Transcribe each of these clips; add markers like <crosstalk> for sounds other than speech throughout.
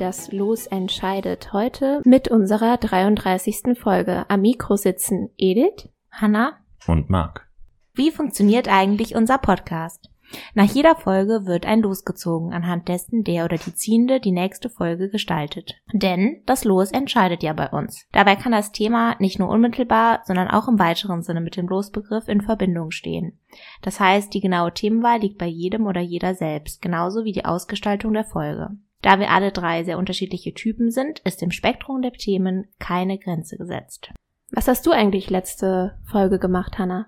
Das Los entscheidet. Heute mit unserer 33. Folge. Am Mikro sitzen Edith, Hanna und Marc. Wie funktioniert eigentlich unser Podcast? Nach jeder Folge wird ein Los gezogen, anhand dessen der oder die Ziehende die nächste Folge gestaltet. Denn das Los entscheidet ja bei uns. Dabei kann das Thema nicht nur unmittelbar, sondern auch im weiteren Sinne mit dem Losbegriff in Verbindung stehen. Das heißt, die genaue Themenwahl liegt bei jedem oder jeder selbst, genauso wie die Ausgestaltung der Folge. Da wir alle drei sehr unterschiedliche Typen sind, ist im Spektrum der Themen keine Grenze gesetzt. Was hast du eigentlich letzte Folge gemacht, Hannah?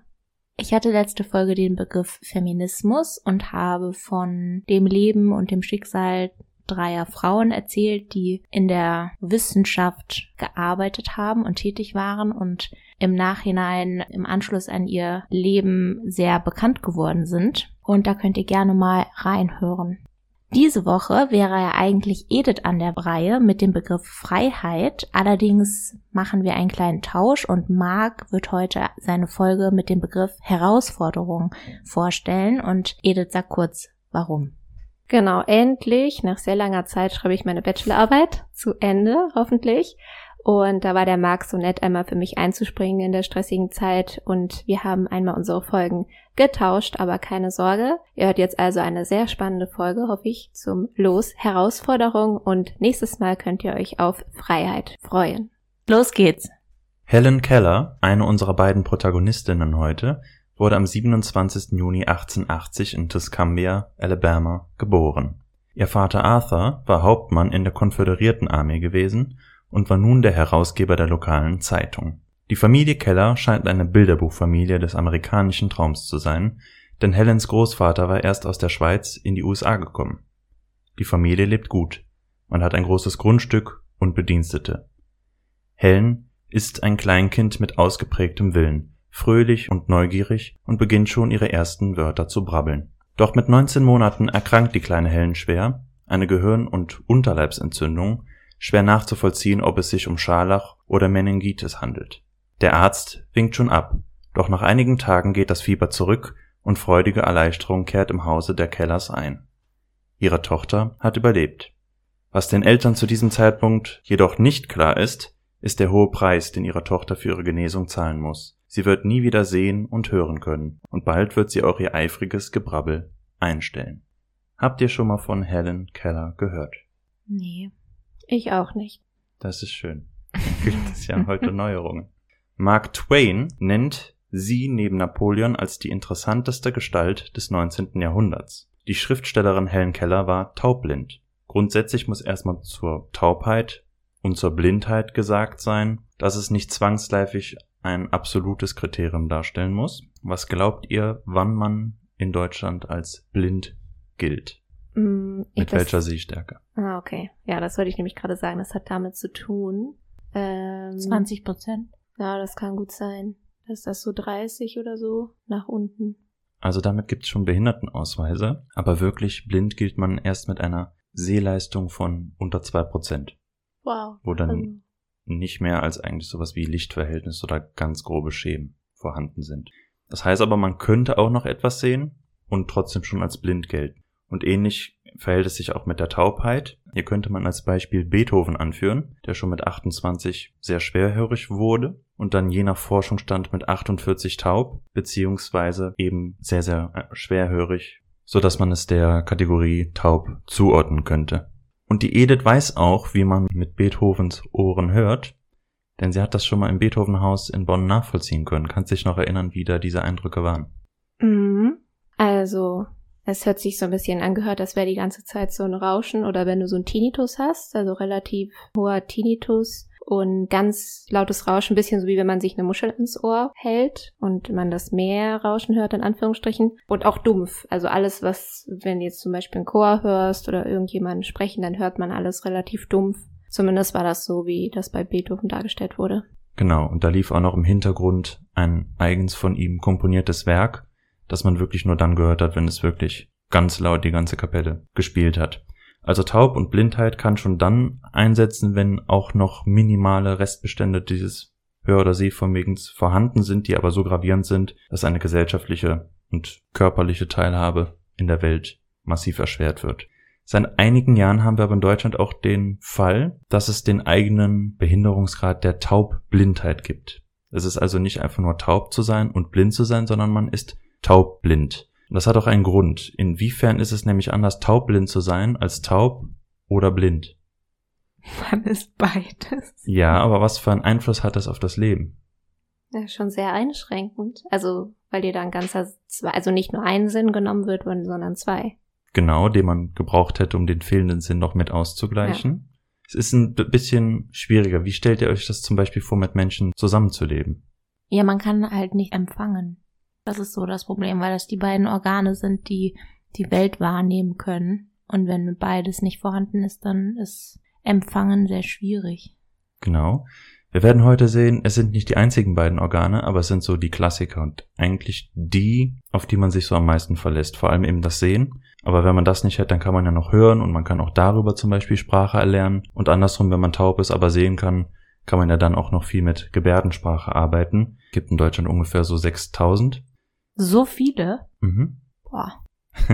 Ich hatte letzte Folge den Begriff Feminismus und habe von dem Leben und dem Schicksal dreier Frauen erzählt, die in der Wissenschaft gearbeitet haben und tätig waren und im Nachhinein im Anschluss an ihr Leben sehr bekannt geworden sind. Und da könnt ihr gerne mal reinhören. Diese Woche wäre ja eigentlich Edith an der Reihe mit dem Begriff Freiheit. Allerdings machen wir einen kleinen Tausch und Marc wird heute seine Folge mit dem Begriff Herausforderung vorstellen und Edith sagt kurz, warum. Genau, endlich, nach sehr langer Zeit schreibe ich meine Bachelorarbeit zu Ende, hoffentlich. Und da war der Marc so nett, einmal für mich einzuspringen in der stressigen Zeit. Und wir haben einmal unsere Folgen getauscht, aber keine Sorge. Ihr hört jetzt also eine sehr spannende Folge, hoffe ich, zum Los Herausforderung. Und nächstes Mal könnt ihr euch auf Freiheit freuen. Los geht's! Helen Keller, eine unserer beiden Protagonistinnen heute, wurde am 27. Juni 1880 in Tuscumbia, Alabama, geboren. Ihr Vater Arthur war Hauptmann in der Konföderierten Armee gewesen und war nun der Herausgeber der lokalen Zeitung. Die Familie Keller scheint eine Bilderbuchfamilie des amerikanischen Traums zu sein, denn Helens Großvater war erst aus der Schweiz in die USA gekommen. Die Familie lebt gut, man hat ein großes Grundstück und Bedienstete. Helen ist ein Kleinkind mit ausgeprägtem Willen, fröhlich und neugierig und beginnt schon ihre ersten Wörter zu brabbeln. Doch mit 19 Monaten erkrankt die kleine Helen schwer, eine Gehirn- und Unterleibsentzündung schwer nachzuvollziehen, ob es sich um Scharlach oder Meningitis handelt. Der Arzt winkt schon ab, doch nach einigen Tagen geht das Fieber zurück und freudige Erleichterung kehrt im Hause der Kellers ein. Ihre Tochter hat überlebt. Was den Eltern zu diesem Zeitpunkt jedoch nicht klar ist, ist der hohe Preis, den ihre Tochter für ihre Genesung zahlen muss. Sie wird nie wieder sehen und hören können, und bald wird sie auch ihr eifriges Gebrabbel einstellen. Habt ihr schon mal von Helen Keller gehört? Nee. Ich auch nicht. Das ist schön. <laughs> Gibt es ja heute Neuerungen. Mark Twain nennt sie neben Napoleon als die interessanteste Gestalt des 19. Jahrhunderts. Die Schriftstellerin Helen Keller war taubblind. Grundsätzlich muss erstmal zur Taubheit und zur Blindheit gesagt sein, dass es nicht zwangsläufig ein absolutes Kriterium darstellen muss. Was glaubt ihr, wann man in Deutschland als blind gilt? Mm, Mit welcher Sehstärke? Ah, okay. Ja, das wollte ich nämlich gerade sagen. Das hat damit zu tun. Ähm, 20 Prozent? Ja, das kann gut sein. Ist das so 30 oder so nach unten? Also damit gibt es schon Behindertenausweise, aber wirklich blind gilt man erst mit einer Sehleistung von unter zwei Prozent. Wow. Wo dann Also, nicht mehr als eigentlich sowas wie Lichtverhältnis oder ganz grobe Schäden vorhanden sind. Das heißt aber, man könnte auch noch etwas sehen und trotzdem schon als blind gelten. Und ähnlich verhält es sich auch mit der Taubheit. Hier könnte man als Beispiel Beethoven anführen, der schon mit 28 sehr schwerhörig wurde und dann je nach Forschungsstand mit 48 taub, beziehungsweise eben sehr, sehr äh, schwerhörig, so dass man es der Kategorie taub zuordnen könnte. Und die Edith weiß auch, wie man mit Beethovens Ohren hört, denn sie hat das schon mal im Beethovenhaus in Bonn nachvollziehen können. Kannst dich noch erinnern, wie da diese Eindrücke waren? Mhm. Also, es hört sich so ein bisschen angehört, als wäre die ganze Zeit so ein Rauschen oder wenn du so einen Tinnitus hast, also relativ hoher Tinnitus und ganz lautes Rauschen, ein bisschen so wie wenn man sich eine Muschel ins Ohr hält und man das Meer rauschen hört, in Anführungsstrichen. Und auch dumpf. Also alles, was, wenn du jetzt zum Beispiel einen Chor hörst oder irgendjemanden sprechen, dann hört man alles relativ dumpf. Zumindest war das so, wie das bei Beethoven dargestellt wurde. Genau, und da lief auch noch im Hintergrund ein eigens von ihm komponiertes Werk, das man wirklich nur dann gehört hat, wenn es wirklich ganz laut die ganze Kapelle gespielt hat. Also Taub und Blindheit kann schon dann einsetzen, wenn auch noch minimale Restbestände dieses Hör- oder Sehvermögens vorhanden sind, die aber so gravierend sind, dass eine gesellschaftliche und körperliche Teilhabe in der Welt massiv erschwert wird. Seit einigen Jahren haben wir aber in Deutschland auch den Fall, dass es den eigenen Behinderungsgrad der Taubblindheit gibt. Es ist also nicht einfach nur taub zu sein und blind zu sein, sondern man ist taubblind. Und das hat auch einen Grund. Inwiefern ist es nämlich anders, taubblind zu sein, als taub oder blind? Man ist beides. Ja, aber was für einen Einfluss hat das auf das Leben? Ja, schon sehr einschränkend. Also, weil dir da ein ganzer, zwei, also nicht nur ein Sinn genommen wird, sondern zwei. Genau, den man gebraucht hätte, um den fehlenden Sinn noch mit auszugleichen. Ja. Es ist ein bisschen schwieriger. Wie stellt ihr euch das zum Beispiel vor, mit Menschen zusammenzuleben? Ja, man kann halt nicht empfangen. Das ist so das Problem, weil das die beiden Organe sind, die die Welt wahrnehmen können. Und wenn beides nicht vorhanden ist, dann ist Empfangen sehr schwierig. Genau. Wir werden heute sehen, es sind nicht die einzigen beiden Organe, aber es sind so die Klassiker und eigentlich die, auf die man sich so am meisten verlässt. Vor allem eben das Sehen. Aber wenn man das nicht hat, dann kann man ja noch hören und man kann auch darüber zum Beispiel Sprache erlernen. Und andersrum, wenn man taub ist, aber sehen kann, kann man ja dann auch noch viel mit Gebärdensprache arbeiten. Gibt in Deutschland ungefähr so 6000. So viele? Mhm. Boah. <laughs>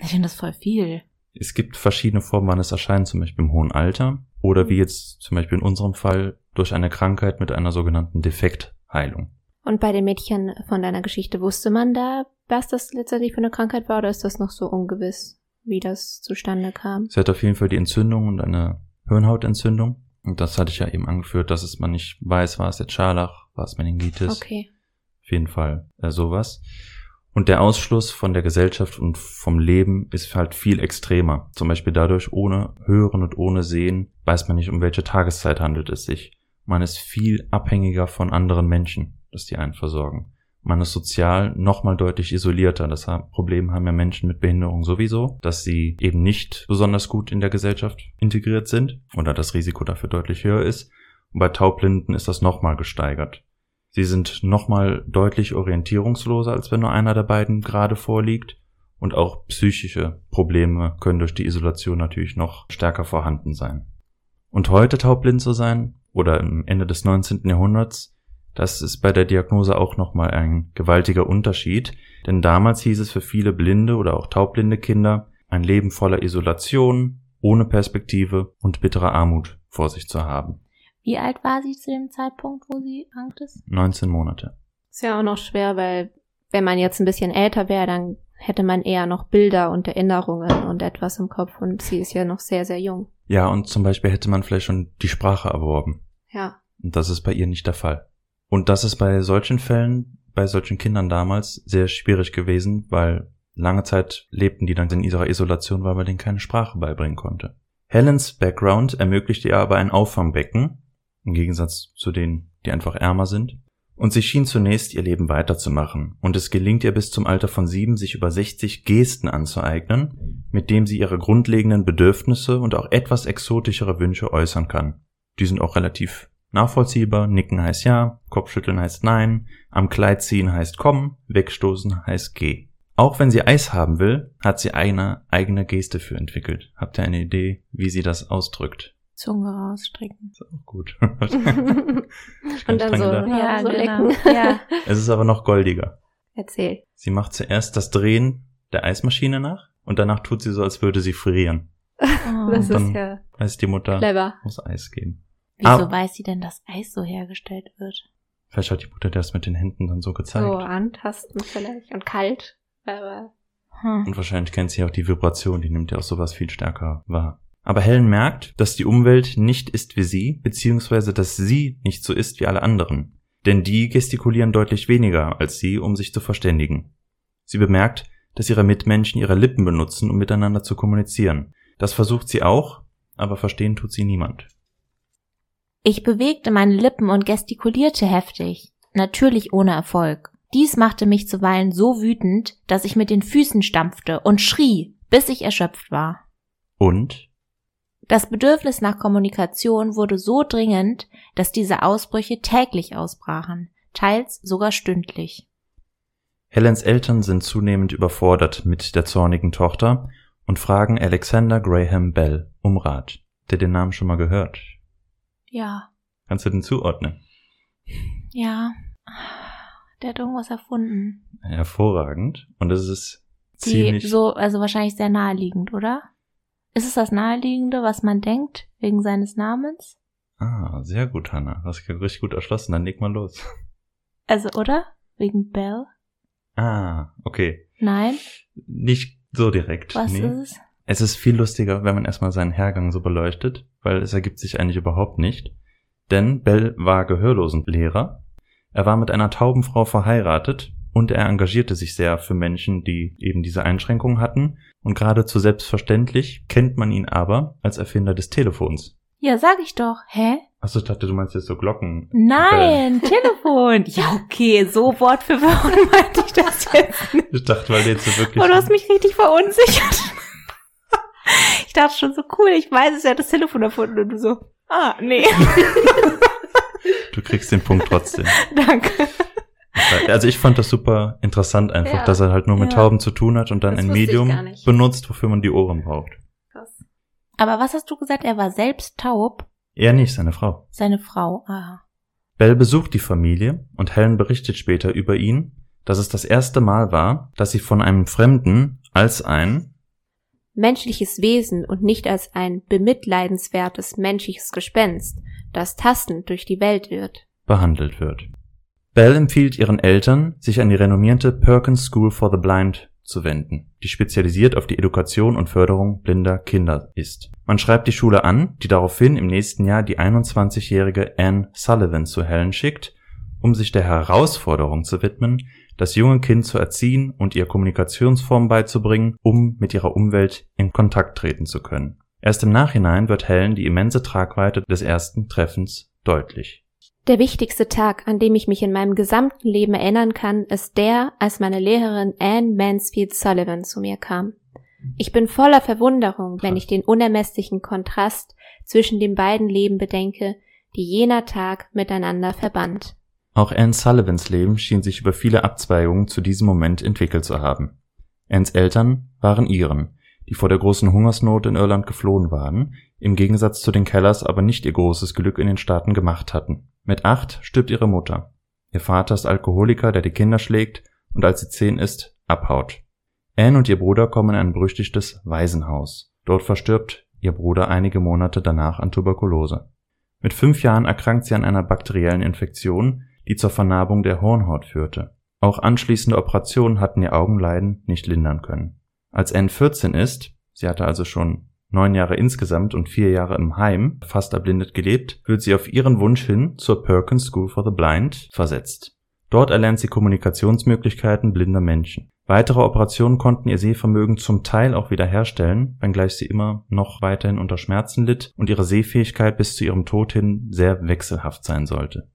ich finde das voll viel. Es gibt verschiedene Formen, wann es erscheint, zum Beispiel im hohen Alter oder wie jetzt zum Beispiel in unserem Fall durch eine Krankheit mit einer sogenannten Defektheilung. Und bei den Mädchen von deiner Geschichte wusste man da, was das letztendlich für eine Krankheit war oder ist das noch so ungewiss, wie das zustande kam? Sie hat auf jeden Fall die Entzündung und eine Hirnhautentzündung. Und das hatte ich ja eben angeführt, dass es man nicht weiß, war es jetzt Scharlach, war es Meningitis. Okay. Auf jeden Fall äh, sowas. Und der Ausschluss von der Gesellschaft und vom Leben ist halt viel extremer. Zum Beispiel dadurch, ohne Hören und ohne Sehen weiß man nicht, um welche Tageszeit handelt es sich. Man ist viel abhängiger von anderen Menschen, dass die einen versorgen. Man ist sozial nochmal deutlich isolierter. Das Problem haben ja Menschen mit Behinderung sowieso, dass sie eben nicht besonders gut in der Gesellschaft integriert sind oder das Risiko dafür deutlich höher ist. Und bei Taubblinden ist das nochmal gesteigert. Sie sind nochmal deutlich orientierungsloser, als wenn nur einer der beiden gerade vorliegt. Und auch psychische Probleme können durch die Isolation natürlich noch stärker vorhanden sein. Und heute taubblind zu sein, oder im Ende des 19. Jahrhunderts, das ist bei der Diagnose auch nochmal ein gewaltiger Unterschied, denn damals hieß es für viele blinde oder auch taubblinde Kinder, ein Leben voller Isolation, ohne Perspektive und bitterer Armut vor sich zu haben. Wie alt war sie zu dem Zeitpunkt, wo sie krank ist? 19 Monate. Ist ja auch noch schwer, weil wenn man jetzt ein bisschen älter wäre, dann hätte man eher noch Bilder und Erinnerungen und etwas im Kopf und sie ist ja noch sehr, sehr jung. Ja, und zum Beispiel hätte man vielleicht schon die Sprache erworben. Ja. Und das ist bei ihr nicht der Fall. Und das ist bei solchen Fällen, bei solchen Kindern damals sehr schwierig gewesen, weil lange Zeit lebten die dann in ihrer Isolation, weil man denen keine Sprache beibringen konnte. Helens Background ermöglichte ihr aber ein Auffangbecken, im Gegensatz zu denen, die einfach ärmer sind. Und sie schien zunächst ihr Leben weiterzumachen, und es gelingt ihr bis zum Alter von sieben, sich über 60 Gesten anzueignen, mit dem sie ihre grundlegenden Bedürfnisse und auch etwas exotischere Wünsche äußern kann. Die sind auch relativ nachvollziehbar. Nicken heißt ja, Kopfschütteln heißt nein, am Kleid ziehen heißt komm, wegstoßen heißt geh. Auch wenn sie Eis haben will, hat sie eine eigene Geste für entwickelt. Habt ihr eine Idee, wie sie das ausdrückt? Zunge rausstrecken. Ist auch gut. <laughs> <laughs> Und dann so, ja, so genau. lecken. <laughs> Ja. Es ist aber noch goldiger. Erzähl. Sie macht zuerst das Drehen der Eismaschine nach und danach tut sie so, als würde sie frieren. Oh. Das dann ist ja weiß die Mutter, clever. muss Eis geben. Wieso Ah. weiß sie denn, dass Eis so hergestellt wird? Vielleicht hat die Mutter das mit den Händen dann so gezeigt. So antasten vielleicht und kalt. Aber Hm. Und wahrscheinlich kennt sie auch die Vibration, die nimmt ja auch sowas viel stärker wahr. Aber Helen merkt, dass die Umwelt nicht ist wie sie, beziehungsweise dass sie nicht so ist wie alle anderen. Denn die gestikulieren deutlich weniger als sie, um sich zu verständigen. Sie bemerkt, dass ihre Mitmenschen ihre Lippen benutzen, um miteinander zu kommunizieren. Das versucht sie auch, aber verstehen tut sie niemand. Ich bewegte meine Lippen und gestikulierte heftig, natürlich ohne Erfolg. Dies machte mich zuweilen so wütend, dass ich mit den Füßen stampfte und schrie, bis ich erschöpft war. Und Das Bedürfnis nach Kommunikation wurde so dringend, dass diese Ausbrüche täglich ausbrachen, teils sogar stündlich. Helens Eltern sind zunehmend überfordert mit der zornigen Tochter und fragen Alexander Graham Bell um Rat. Der den Namen schon mal gehört. Ja, Kannst du den zuordnen? ja. Der hat irgendwas erfunden. Hervorragend. Und es ist Die ziemlich. so, also wahrscheinlich sehr naheliegend, oder? Ist es das Naheliegende, was man denkt, wegen seines Namens? Ah, sehr gut, Hannah. Du hast richtig gut erschlossen. Dann leg mal los. <laughs> Also, oder? Wegen Bell? Ah, okay. Nein? Nicht so direkt. Was nee. ist es? Es ist viel lustiger, wenn man erstmal seinen Hergang so beleuchtet, weil es ergibt sich eigentlich überhaupt nicht. Denn Bell war Gehörlosenlehrer. Er war mit einer tauben Frau verheiratet und er engagierte sich sehr für Menschen, die eben diese Einschränkungen hatten. Und geradezu selbstverständlich kennt man ihn aber als Erfinder des Telefons. Ja, sag ich doch. Hä? Achso, ich dachte, du meinst jetzt so Glocken. Nein, Telefon. Ja, okay, so Wortverwirrung <laughs> meinte ich das jetzt nicht. Ich dachte, weil du jetzt so wirklich. Oh, du hast mich richtig verunsichert. Ich dachte schon so cool, ich weiß es ja, das Telefon erfunden und du so, ah, nee, du kriegst den Punkt trotzdem. <laughs> danke. Also ich fand das super interessant einfach, Ja. dass er halt nur mit Ja. Tauben zu tun hat und dann Das ein Medium benutzt, wofür man die Ohren braucht. Krass. Aber was hast du gesagt? Er war selbst taub? Er nicht, seine Frau. Seine Frau. Aha. Bell besucht die Familie und Helen berichtet später über ihn, dass es das erste Mal war, dass sie von einem Fremden als ein Menschliches Wesen und nicht als ein bemitleidenswertes menschliches Gespenst, das tastend durch die Welt wird. behandelt wird. Bell empfiehlt ihren Eltern, sich an die renommierte Perkins School for the Blind zu wenden, die spezialisiert auf die Edukation und Förderung blinder Kinder ist. Man schreibt die Schule an, die daraufhin im nächsten Jahr die 21-jährige Anne Sullivan zu Helen schickt, um sich der Herausforderung zu widmen, das junge Kind zu erziehen und ihr Kommunikationsformen beizubringen, um mit ihrer Umwelt in Kontakt treten zu können. Erst im Nachhinein wird Helen die immense Tragweite des ersten Treffens deutlich. Der wichtigste Tag, an dem ich mich in meinem gesamten Leben erinnern kann, ist der, als meine Lehrerin Anne Mansfield Sullivan zu mir kam. Ich bin voller Verwunderung, wenn ich den unermesslichen Kontrast zwischen den beiden Leben bedenke, die jener Tag miteinander verband. Auch Anne Sullivans Leben schien sich über viele Abzweigungen zu diesem Moment entwickelt zu haben. Annes Eltern waren Iren, die vor der großen Hungersnot in Irland geflohen waren, im Gegensatz zu den Kellers aber nicht ihr großes Glück in den Staaten gemacht hatten. Mit acht stirbt ihre Mutter. Ihr Vater ist Alkoholiker, der die Kinder schlägt und als sie zehn ist, abhaut. Anne und ihr Bruder kommen in ein berüchtigtes Waisenhaus. Dort verstirbt ihr Bruder einige Monate danach an Tuberkulose. Mit fünf Jahren erkrankt sie an einer bakteriellen Infektion, die zur Vernarbung der Hornhaut führte. Auch anschließende Operationen hatten ihr Augenleiden nicht lindern können. Als Anne 14 ist, sie hatte also schon neun Jahre insgesamt und vier Jahre im Heim, fast erblindet gelebt, wird sie auf ihren Wunsch hin zur Perkins School for the Blind versetzt. Dort erlernt sie Kommunikationsmöglichkeiten blinder Menschen. Weitere Operationen konnten ihr Sehvermögen zum Teil auch wiederherstellen, wenngleich sie immer noch weiterhin unter Schmerzen litt und ihre Sehfähigkeit bis zu ihrem Tod hin sehr wechselhaft sein sollte.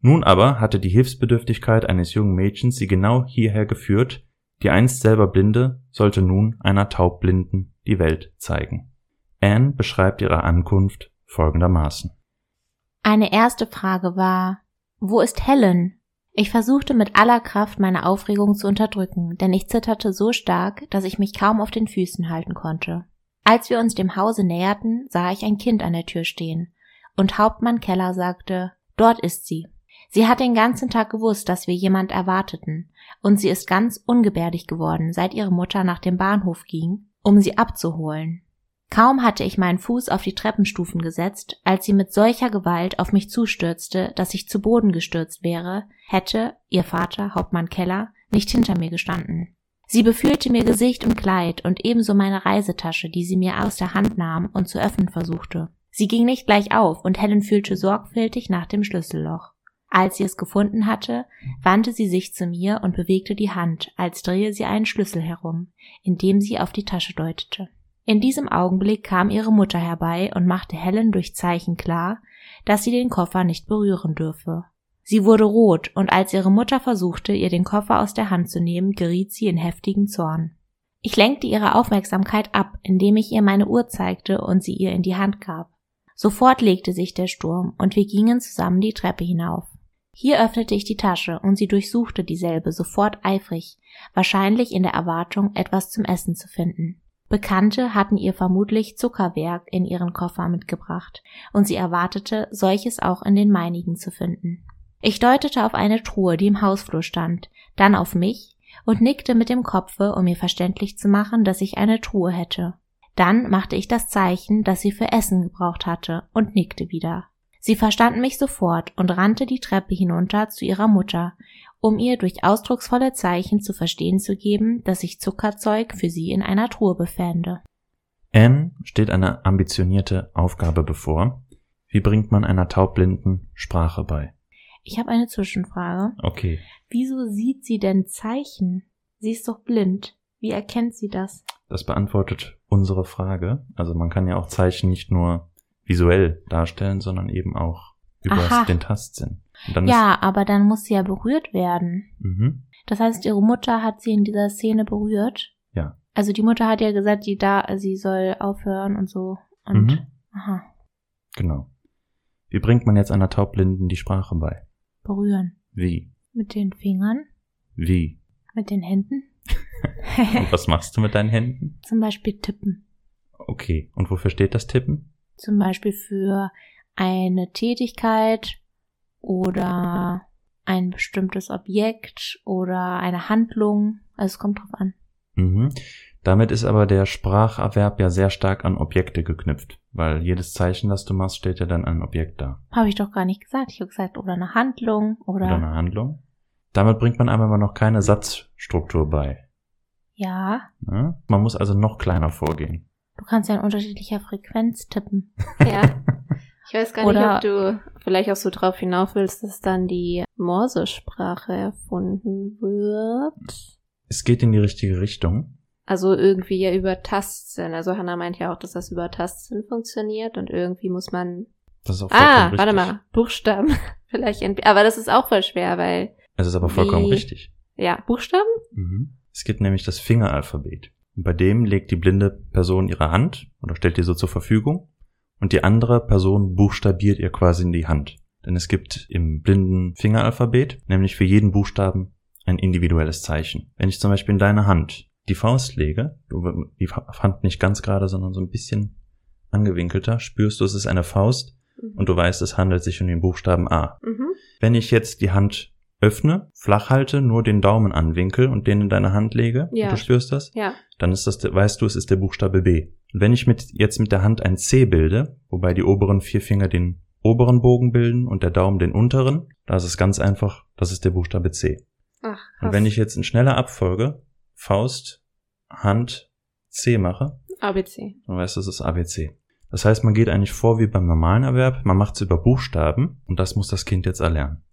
Nun aber hatte die Hilfsbedürftigkeit eines jungen Mädchens sie genau hierher geführt, die einst selber Blinde sollte nun einer Taubblinden die Welt zeigen. Anne beschreibt ihre Ankunft folgendermaßen. Eine erste Frage war, wo ist Helen? Ich versuchte mit aller Kraft meine Aufregung zu unterdrücken, denn ich zitterte so stark, dass ich mich kaum auf den Füßen halten konnte. Als wir uns dem Hause näherten, sah ich ein Kind an der Tür stehen, und Hauptmann Keller sagte, dort ist sie. Sie hat den ganzen Tag gewusst, dass wir jemand erwarteten, und sie ist ganz ungebärdig geworden, seit ihre Mutter nach dem Bahnhof ging, um sie abzuholen. Kaum hatte ich meinen Fuß auf die Treppenstufen gesetzt, als sie mit solcher Gewalt auf mich zustürzte, dass ich zu Boden gestürzt wäre, hätte ihr Vater, Hauptmann Keller, nicht hinter mir gestanden. Sie befühlte mir Gesicht und Kleid und ebenso meine Reisetasche, die sie mir aus der Hand nahm und zu öffnen versuchte. Sie ging nicht gleich auf und Helen fühlte sorgfältig nach dem Schlüsselloch. Als sie es gefunden hatte, wandte sie sich zu mir und bewegte die Hand, als drehe sie einen Schlüssel herum, indem sie auf die Tasche deutete. In diesem Augenblick kam ihre Mutter herbei und machte Helen durch Zeichen klar, dass sie den Koffer nicht berühren dürfe. Sie wurde rot, und als ihre Mutter versuchte, ihr den Koffer aus der Hand zu nehmen, geriet sie in heftigen Zorn. Ich lenkte ihre Aufmerksamkeit ab, indem ich ihr meine Uhr zeigte und sie ihr in die Hand gab. Sofort legte sich der Sturm, und wir gingen zusammen die Treppe hinauf. Hier öffnete ich die Tasche, und sie durchsuchte dieselbe sofort eifrig, wahrscheinlich in der Erwartung, etwas zum Essen zu finden. Bekannte hatten ihr vermutlich Zuckerwerk in ihren Koffer mitgebracht, und sie erwartete, solches auch in den meinigen zu finden. Ich deutete auf eine Truhe, die im Hausflur stand, dann auf mich und nickte mit dem Kopfe, um mir verständlich zu machen, dass ich eine Truhe hätte. Dann machte ich das Zeichen, das sie für Essen gebraucht hatte, und nickte wieder. Sie verstand mich sofort und rannte die Treppe hinunter zu ihrer Mutter, um ihr durch ausdrucksvolle Zeichen zu verstehen zu geben, dass sich Zuckerzeug für sie in einer Truhe befände. Anne steht eine ambitionierte Aufgabe bevor. Wie bringt man einer Taubblinden Sprache bei? Ich habe eine Zwischenfrage. Okay. Wieso sieht sie denn Zeichen? Sie ist doch blind. Wie erkennt sie das? Das beantwortet unsere Frage. Also man kann ja auch Zeichen nicht nur visuell darstellen, sondern eben auch über Aha. den Tastsinn. Ja, aber dann muss sie ja berührt werden. Mhm. Das heißt, ihre Mutter hat sie in dieser Szene berührt. Ja. Also die Mutter hat ja gesagt, die da, sie soll aufhören und so. Und Mhm. aha, Genau. Wie bringt man jetzt einer Taubblinden die Sprache bei? berühren. Wie? Mit den Fingern, Wie? mit den Händen. <laughs> Und was machst du mit deinen Händen? Zum Beispiel tippen. Okay. Und wofür steht das Tippen? Zum Beispiel für eine Tätigkeit oder ein bestimmtes Objekt oder eine Handlung. Also es kommt drauf an. Mhm. Damit ist aber der Spracherwerb ja sehr stark an Objekte geknüpft, weil jedes Zeichen, das du machst, steht ja dann ein Objekt da. Habe ich doch gar nicht gesagt. Ich habe gesagt, oder eine Handlung oder, Oder eine Handlung. Damit bringt man einem aber noch keine Satzstruktur bei. ja. Ne? Man muss also noch kleiner vorgehen. Du kannst ja in unterschiedlicher Frequenz tippen. <laughs> Ja. Ich weiß gar Oder- nicht, ob du vielleicht auch so drauf hinauf willst, dass dann die Morsesprache erfunden wird. Es geht in die richtige Richtung. Also irgendwie ja über Tastsinn. Also Hannah meint ja auch, dass das über Tastsinn funktioniert und irgendwie muss man. Das ist auch vollkommen Ah, richtig. warte mal, Buchstaben. <laughs> Vielleicht. Aber das ist auch voll schwer, weil. Es ist aber vollkommen Wie- richtig. Ja, Buchstaben? Mhm. Es gibt nämlich das Fingeralphabet. Und bei dem legt die blinde Person ihre Hand oder stellt die so zur Verfügung und die andere Person buchstabiert ihr quasi in die Hand. Denn es gibt im blinden Fingeralphabet nämlich für jeden Buchstaben ein individuelles Zeichen. Wenn ich zum Beispiel in deine Hand die Faust lege, du die Hand nicht ganz gerade, sondern so ein bisschen angewinkelter, spürst du, es ist eine Faust und du weißt, es handelt sich um den Buchstaben A. Mhm. Wenn ich jetzt die Hand öffne, flach halte, nur den Daumen anwinkel und den in deine Hand lege, Ja. und du spürst das, Ja. Dann ist das, weißt du, es ist der Buchstabe B. Und wenn ich mit, jetzt mit der Hand ein C bilde, wobei die oberen vier Finger den oberen Bogen bilden und der Daumen den unteren, da ist es ganz einfach, das ist der Buchstabe C. Ach, Und wenn ich jetzt in schneller Abfolge Faust, Hand, C mache, ABC. dann weißt du, es ist ABC. Das heißt, man geht eigentlich vor wie beim normalen Erwerb, man macht es über Buchstaben und das muss das Kind jetzt erlernen.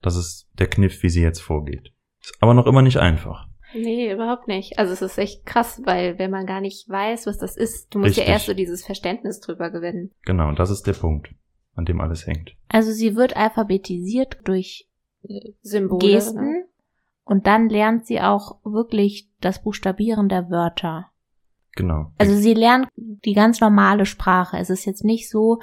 Das ist der Kniff, wie sie jetzt vorgeht. Ist aber noch immer nicht einfach. Nee, überhaupt nicht. Also es ist echt krass, weil wenn man gar nicht weiß, was das ist, du musst Richtig. ja erst so dieses Verständnis drüber gewinnen. Genau, und das ist der Punkt, an dem alles hängt. Also sie wird alphabetisiert durch Symbole. Gesten Ne? und dann lernt sie auch wirklich das Buchstabieren der Wörter. Genau. Also sie lernt die ganz normale Sprache. Es ist jetzt nicht so,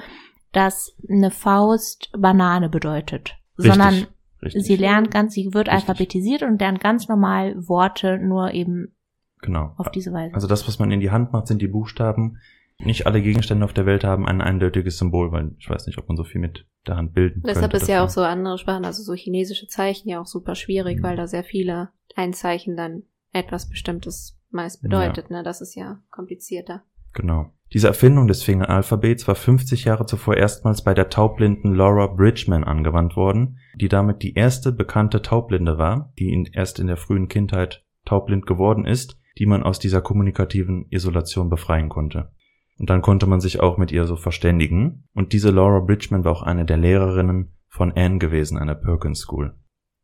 dass eine Faust Banane bedeutet, Richtig, sondern richtig. sie lernt ganz, sie wird Richtig. alphabetisiert und lernt ganz normal Worte, nur eben genau. auf diese Weise. Also das, was man in die Hand macht, sind die Buchstaben. Nicht alle Gegenstände auf der Welt haben ein eindeutiges Symbol, weil ich weiß nicht, ob man so viel mit der Hand bilden Deshalb könnte ist ja auch so andere Sprachen, also so chinesische Zeichen ja auch super schwierig, Mhm. weil da sehr viele ein Zeichen dann etwas Bestimmtes meist bedeutet, ne? Das ist ja komplizierter. Genau. Diese Erfindung des Fingeralphabets war 50 Jahre zuvor erstmals bei der taubblinden Laura Bridgman angewandt worden, die damit die erste bekannte Taubblinde war, die erst in der frühen Kindheit taubblind geworden ist, die man aus dieser kommunikativen Isolation befreien konnte. Und dann konnte man sich auch mit ihr so verständigen. Und diese Laura Bridgman war auch eine der Lehrerinnen von Anne gewesen an der Perkins School.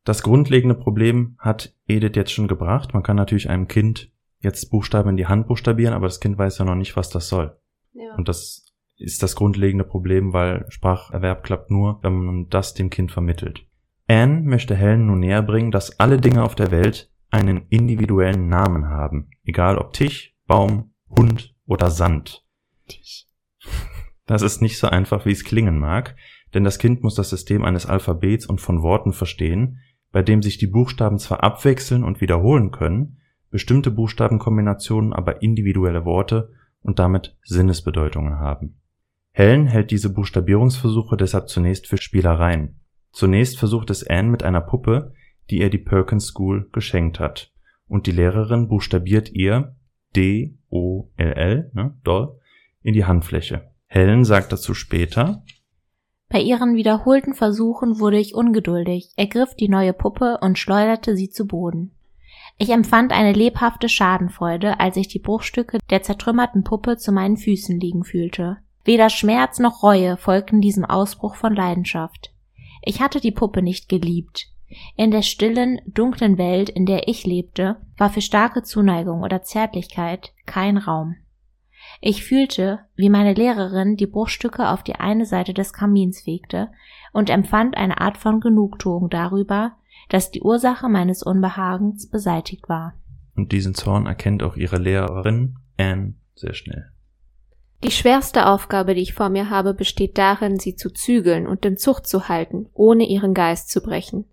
Das grundlegende Problem hat Edith jetzt schon gebracht. Man kann natürlich einem Kind jetzt Buchstaben in die Hand buchstabieren, aber das Kind weiß ja noch nicht, was das soll. Ja. Und das ist das grundlegende Problem, weil Spracherwerb klappt nur, wenn man das dem Kind vermittelt. Anne möchte Helen nun näher bringen, dass alle Dinge auf der Welt einen individuellen Namen haben. Egal ob Tisch, Baum, Hund oder Sand. <laughs> Das ist nicht so einfach, wie es klingen mag, denn das Kind muss das System eines Alphabets und von Worten verstehen, bei dem sich die Buchstaben zwar abwechseln und wiederholen können, bestimmte Buchstabenkombinationen aber individuelle Worte und damit Sinnesbedeutungen haben. Helen hält diese Buchstabierungsversuche deshalb zunächst für Spielereien. Zunächst versucht es Anne mit einer Puppe, die ihr die Perkins School geschenkt hat, und die Lehrerin buchstabiert ihr D, D-O-L-L, ne, Doll, in die Handfläche. Helen sagt dazu später, bei ihren wiederholten Versuchen wurde ich ungeduldig, ergriff die neue Puppe und schleuderte sie zu Boden. Ich empfand eine lebhafte Schadenfreude, als ich die Bruchstücke der zertrümmerten Puppe zu meinen Füßen liegen fühlte. Weder Schmerz noch Reue folgten diesem Ausbruch von Leidenschaft. Ich hatte die Puppe nicht geliebt. In der stillen, dunklen Welt, in der ich lebte, war für starke Zuneigung oder Zärtlichkeit kein Raum. Ich fühlte, wie meine Lehrerin die Bruchstücke auf die eine Seite des Kamins fegte und empfand eine Art von Genugtuung darüber, dass die Ursache meines Unbehagens beseitigt war. Und diesen Zorn erkennt auch ihre Lehrerin Anne sehr schnell. Die schwerste Aufgabe, die ich vor mir habe, besteht darin, sie zu zügeln und in Zucht zu halten, ohne ihren Geist zu brechen.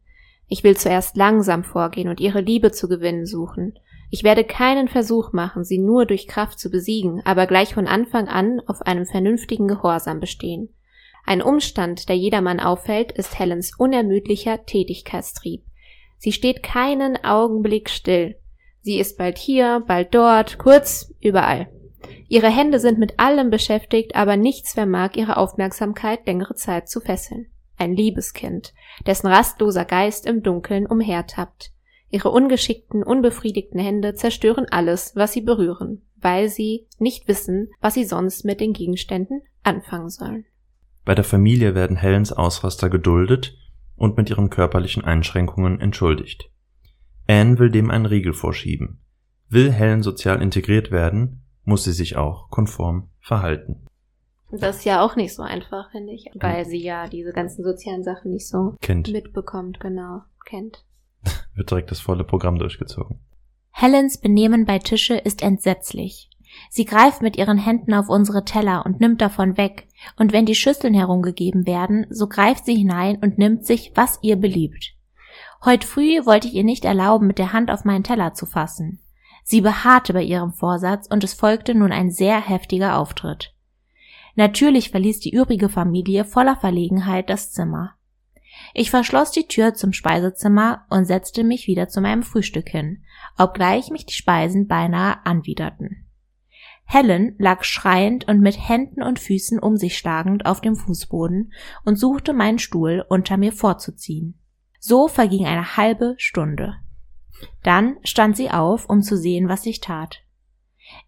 Ich will zuerst langsam vorgehen und ihre Liebe zu gewinnen suchen. Ich werde keinen Versuch machen, sie nur durch Kraft zu besiegen, aber gleich von Anfang an auf einem vernünftigen Gehorsam bestehen. Ein Umstand, der jedermann auffällt, ist Helens unermüdlicher Tätigkeitstrieb. Sie steht keinen Augenblick still. Sie ist bald hier, bald dort, kurz überall. Ihre Hände sind mit allem beschäftigt, aber nichts vermag ihre Aufmerksamkeit längere Zeit zu fesseln. Ein Liebeskind, dessen rastloser Geist im Dunkeln umhertappt. Ihre ungeschickten, unbefriedigten Hände zerstören alles, was sie berühren, weil sie nicht wissen, was sie sonst mit den Gegenständen anfangen sollen. Bei der Familie werden Helens Ausraster geduldet und mit ihren körperlichen Einschränkungen entschuldigt. Anne will dem einen Riegel vorschieben. Will Helen sozial integriert werden, muss sie sich auch konform verhalten. Das ist ja auch nicht so einfach, finde ich, weil sie ja diese ganzen sozialen Sachen nicht so kennt. mitbekommt, genau, kennt. <laughs> Wird direkt das volle Programm durchgezogen. Helens Benehmen bei Tische ist entsetzlich. Sie greift mit ihren Händen auf unsere Teller und nimmt davon weg, und wenn die Schüsseln herumgegeben werden, so greift sie hinein und nimmt sich, was ihr beliebt. Heut früh wollte ich ihr nicht erlauben, mit der Hand auf meinen Teller zu fassen. Sie beharrte bei ihrem Vorsatz und es folgte nun ein sehr heftiger Auftritt. Natürlich verließ die übrige Familie voller Verlegenheit das Zimmer. Ich verschloss die Tür zum Speisezimmer und setzte mich wieder zu meinem Frühstück hin, obgleich mich die Speisen beinahe anwiderten. Helen lag schreiend und mit Händen und Füßen um sich schlagend auf dem Fußboden und suchte meinen Stuhl unter mir vorzuziehen. So verging eine halbe Stunde. Dann stand sie auf, um zu sehen, was ich tat.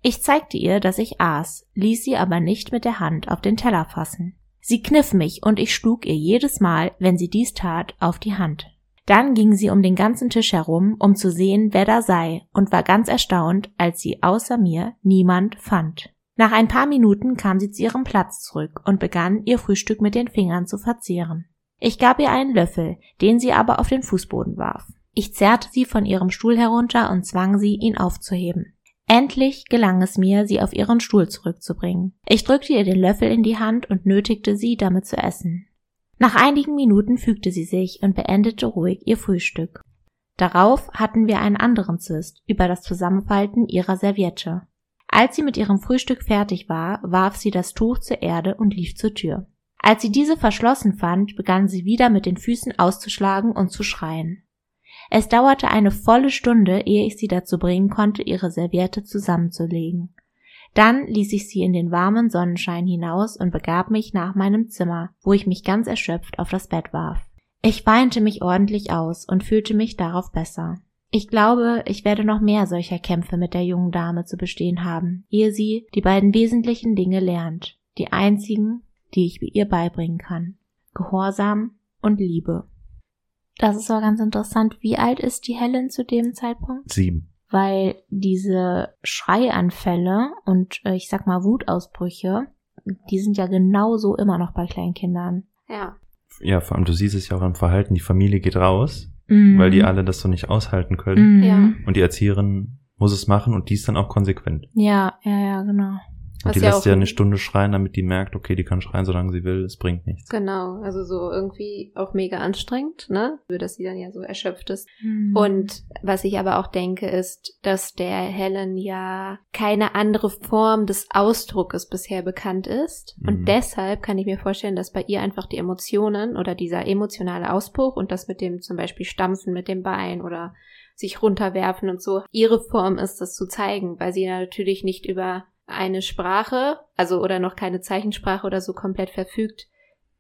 Ich zeigte ihr, dass ich aß, ließ sie aber nicht mit der Hand auf den Teller fassen. Sie kniff mich und ich schlug ihr jedes Mal, wenn sie dies tat, auf die Hand. Dann ging sie um den ganzen Tisch herum, um zu sehen, wer da sei, und war ganz erstaunt, als sie außer mir niemand fand. Nach ein paar Minuten kam sie zu ihrem Platz zurück und begann, ihr Frühstück mit den Fingern zu verzehren. Ich gab ihr einen Löffel, den sie aber auf den Fußboden warf. Ich zerrte sie von ihrem Stuhl herunter und zwang sie, ihn aufzuheben. Endlich gelang es mir, sie auf ihren Stuhl zurückzubringen. Ich drückte ihr den Löffel in die Hand und nötigte sie, damit zu essen. Nach einigen Minuten fügte sie sich und beendete ruhig ihr Frühstück. Darauf hatten wir einen anderen Zwist über das Zusammenfalten ihrer Serviette. Als sie mit ihrem Frühstück fertig war, warf sie das Tuch zur Erde und lief zur Tür. Als sie diese verschlossen fand, begann sie wieder mit den Füßen auszuschlagen und zu schreien. Es dauerte eine volle Stunde, ehe ich sie dazu bringen konnte, ihre Serviette zusammenzulegen. Dann ließ ich sie in den warmen Sonnenschein hinaus und begab mich nach meinem Zimmer, wo ich mich ganz erschöpft auf das Bett warf. Ich weinte mich ordentlich aus und fühlte mich darauf besser. Ich glaube, ich werde noch mehr solcher Kämpfe mit der jungen Dame zu bestehen haben, ehe sie die beiden wesentlichen Dinge lernt, die einzigen, die ich ihr beibringen kann. Gehorsam und Liebe. Das ist aber ganz interessant. Wie alt ist die Helen zu dem Zeitpunkt? Sieben. Weil diese Schreianfälle und äh, ich sag mal Wutausbrüche, die sind ja genauso immer noch bei kleinen Kindern. Ja. Ja, vor allem, du siehst es ja auch im Verhalten, die Familie geht raus, Mhm. weil die alle das so nicht aushalten können. Mhm. Ja. Und die Erzieherin muss es machen und die ist dann auch konsequent. Ja, ja, ja, genau. Und Was die ja lässt ja ein- eine Stunde schreien, damit die merkt, okay, die kann schreien, solange sie will, es bringt nichts. Genau, also so irgendwie auch mega anstrengend, ne? Für dass sie dann ja so erschöpft ist. Mhm. Und was ich aber auch denke, ist, dass der Helen ja keine andere Form des Ausdruckes bisher bekannt ist. Mhm. Und deshalb kann ich mir vorstellen, dass bei ihr einfach die Emotionen oder dieser emotionale Ausbruch und das mit dem zum Beispiel Stampfen mit dem Bein oder sich runterwerfen und so. Ihre Form ist, das zu zeigen, weil sie natürlich nicht über eine Sprache, also oder noch keine Zeichensprache oder so komplett verfügt,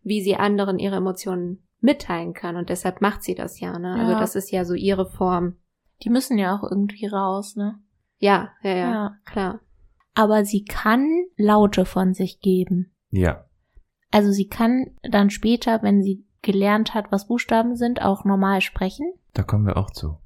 wie sie anderen ihre Emotionen mitteilen kann. Und deshalb macht sie das ja, ne? Also Ja. Also das ist ja so ihre Form. Die müssen ja auch irgendwie raus, ne? Ja, ja, ja, Ja. klar. Aber sie kann Laute von sich geben. Ja. Also sie kann dann später, wenn sie gelernt hat, was Buchstaben sind, auch normal sprechen. Da kommen wir auch zu.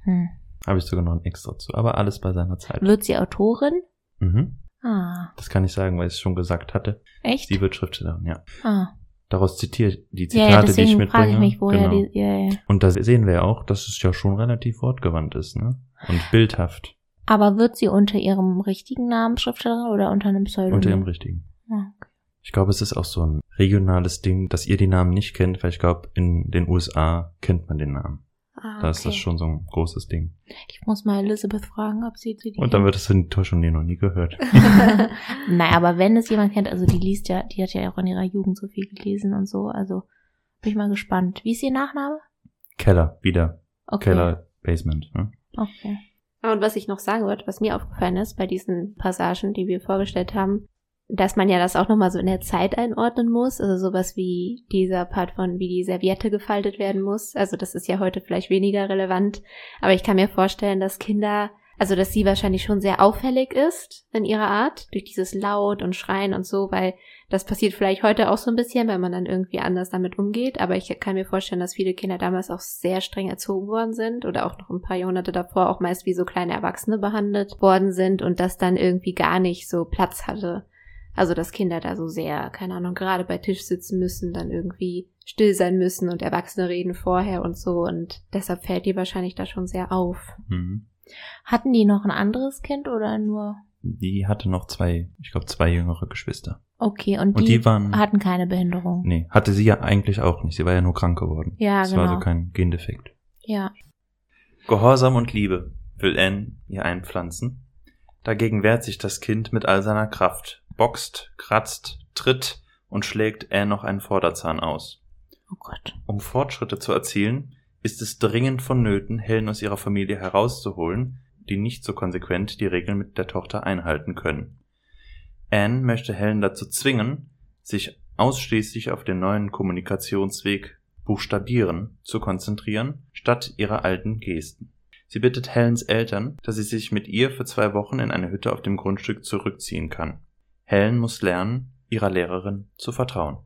Hm. Habe ich sogar noch ein extra zu. Aber alles bei seiner Zeit. Wird sie Autorin? Mhm. Ah, Das kann ich sagen, weil ich es schon gesagt hatte. echt? Sie wird Schriftstellerin, ja. ah. Daraus zitiere ich die Ja, Zitate, ja, die ich mitbringe. frage ich mich, woher genau. die. Ja, ja. Und da sehen wir ja auch, dass es ja schon relativ wortgewandt ist, ne? Und bildhaft. Aber wird sie unter ihrem richtigen Namen Schriftstellerin oder unter einem Pseudonym? Unter ihrem richtigen. Ah, okay. Ich glaube, es ist auch so ein regionales Ding, dass ihr die Namen nicht kennt, weil ich glaube, in den USA kennt man den Namen. Ah, Da ist das okay. schon so ein großes Ding. Ich muss mal Elizabeth fragen, ob sie die Und dann wird es in Tosh und nie noch nie gehört. <laughs> Naja, aber wenn es jemand kennt, also die liest ja, die hat ja auch in ihrer Jugend so viel gelesen und so, also bin ich mal gespannt. Wie ist ihr Nachname? Keller, wieder. Okay. Keller, Basement. Ne? Okay. Und was ich noch sagen wollte, was mir aufgefallen ist bei diesen Passagen, die wir vorgestellt haben, dass man ja das auch nochmal so in der Zeit einordnen muss. Also sowas wie dieser Part von, wie die Serviette gefaltet werden muss. Also das ist ja heute vielleicht weniger relevant. Aber ich kann mir vorstellen, dass Kinder, also dass sie wahrscheinlich schon sehr auffällig ist in ihrer Art, durch dieses Laut und Schreien und so, weil das passiert vielleicht heute auch so ein bisschen, wenn man dann irgendwie anders damit umgeht. Aber ich kann mir vorstellen, dass viele Kinder damals auch sehr streng erzogen worden sind oder auch noch ein paar Jahrhunderte davor auch meist wie so kleine Erwachsene behandelt worden sind und das dann irgendwie gar nicht so Platz hatte. Also, dass Kinder da so sehr, keine Ahnung, gerade bei Tisch sitzen müssen, dann irgendwie still sein müssen und Erwachsene reden vorher und so und deshalb fällt die wahrscheinlich da schon sehr auf. Mhm. Hatten die noch ein anderes Kind oder nur? Die hatte noch zwei, ich glaube, zwei jüngere Geschwister. Okay, und die, Und die waren. hatten keine Behinderung. Nee, hatte sie ja eigentlich auch nicht. Sie war ja nur krank geworden. Ja, Es genau. war also kein Gendefekt. Ja. Gehorsam und Liebe will Anne ihr einpflanzen. Dagegen wehrt sich das Kind mit all seiner Kraft, boxt, kratzt, tritt und schlägt Anne noch einen Vorderzahn aus. Oh Gott. Um Fortschritte zu erzielen, ist es dringend vonnöten, Helen aus ihrer Familie herauszuholen, die nicht so konsequent die Regeln mit der Tochter einhalten können. Anne möchte Helen dazu zwingen, sich ausschließlich auf den neuen Kommunikationsweg Buchstabieren zu konzentrieren, statt ihrer alten Gesten. Sie bittet Helens Eltern, dass sie sich mit ihr für zwei Wochen in eine Hütte auf dem Grundstück zurückziehen kann. Helen muss lernen, ihrer Lehrerin zu vertrauen.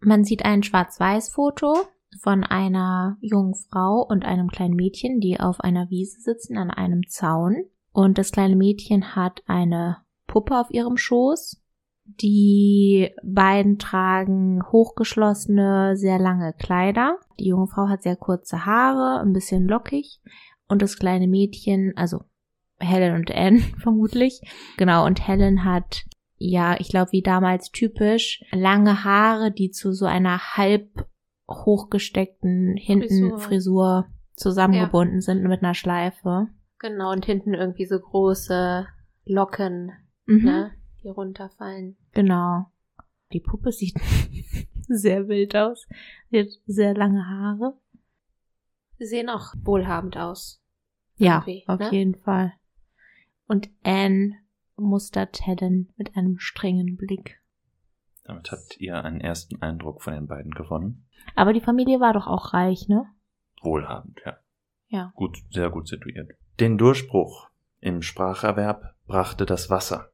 Man sieht ein Schwarz-Weiß-Foto von einer jungen Frau und einem kleinen Mädchen, die auf einer Wiese sitzen an einem Zaun. Und das kleine Mädchen hat eine Puppe auf ihrem Schoß. Die beiden tragen hochgeschlossene, sehr lange Kleider. Die junge Frau hat sehr kurze Haare, ein bisschen lockig. Und das kleine Mädchen, also Helen und Anne <laughs> vermutlich. Genau, und Helen hat ja, ich glaube, wie damals typisch, lange Haare, die zu so einer halb hochgesteckten hinten Frisur. Frisur, zusammengebunden sind mit einer Schleife. Genau, und hinten irgendwie so große Locken, Mhm. ne, die runterfallen. Genau. Die Puppe sieht <laughs> sehr wild aus. Sie hat sehr lange Haare. Sie sehen auch wohlhabend aus. Ja, auf ne? jeden Fall. Und Anne mustert Helen mit einem strengen Blick. Damit hat ihr einen ersten Eindruck von den beiden gewonnen. Aber die Familie war doch auch reich, ne? Wohlhabend, ja. Ja. Gut, sehr gut situiert. Den Durchbruch im Spracherwerb brachte das Wasser.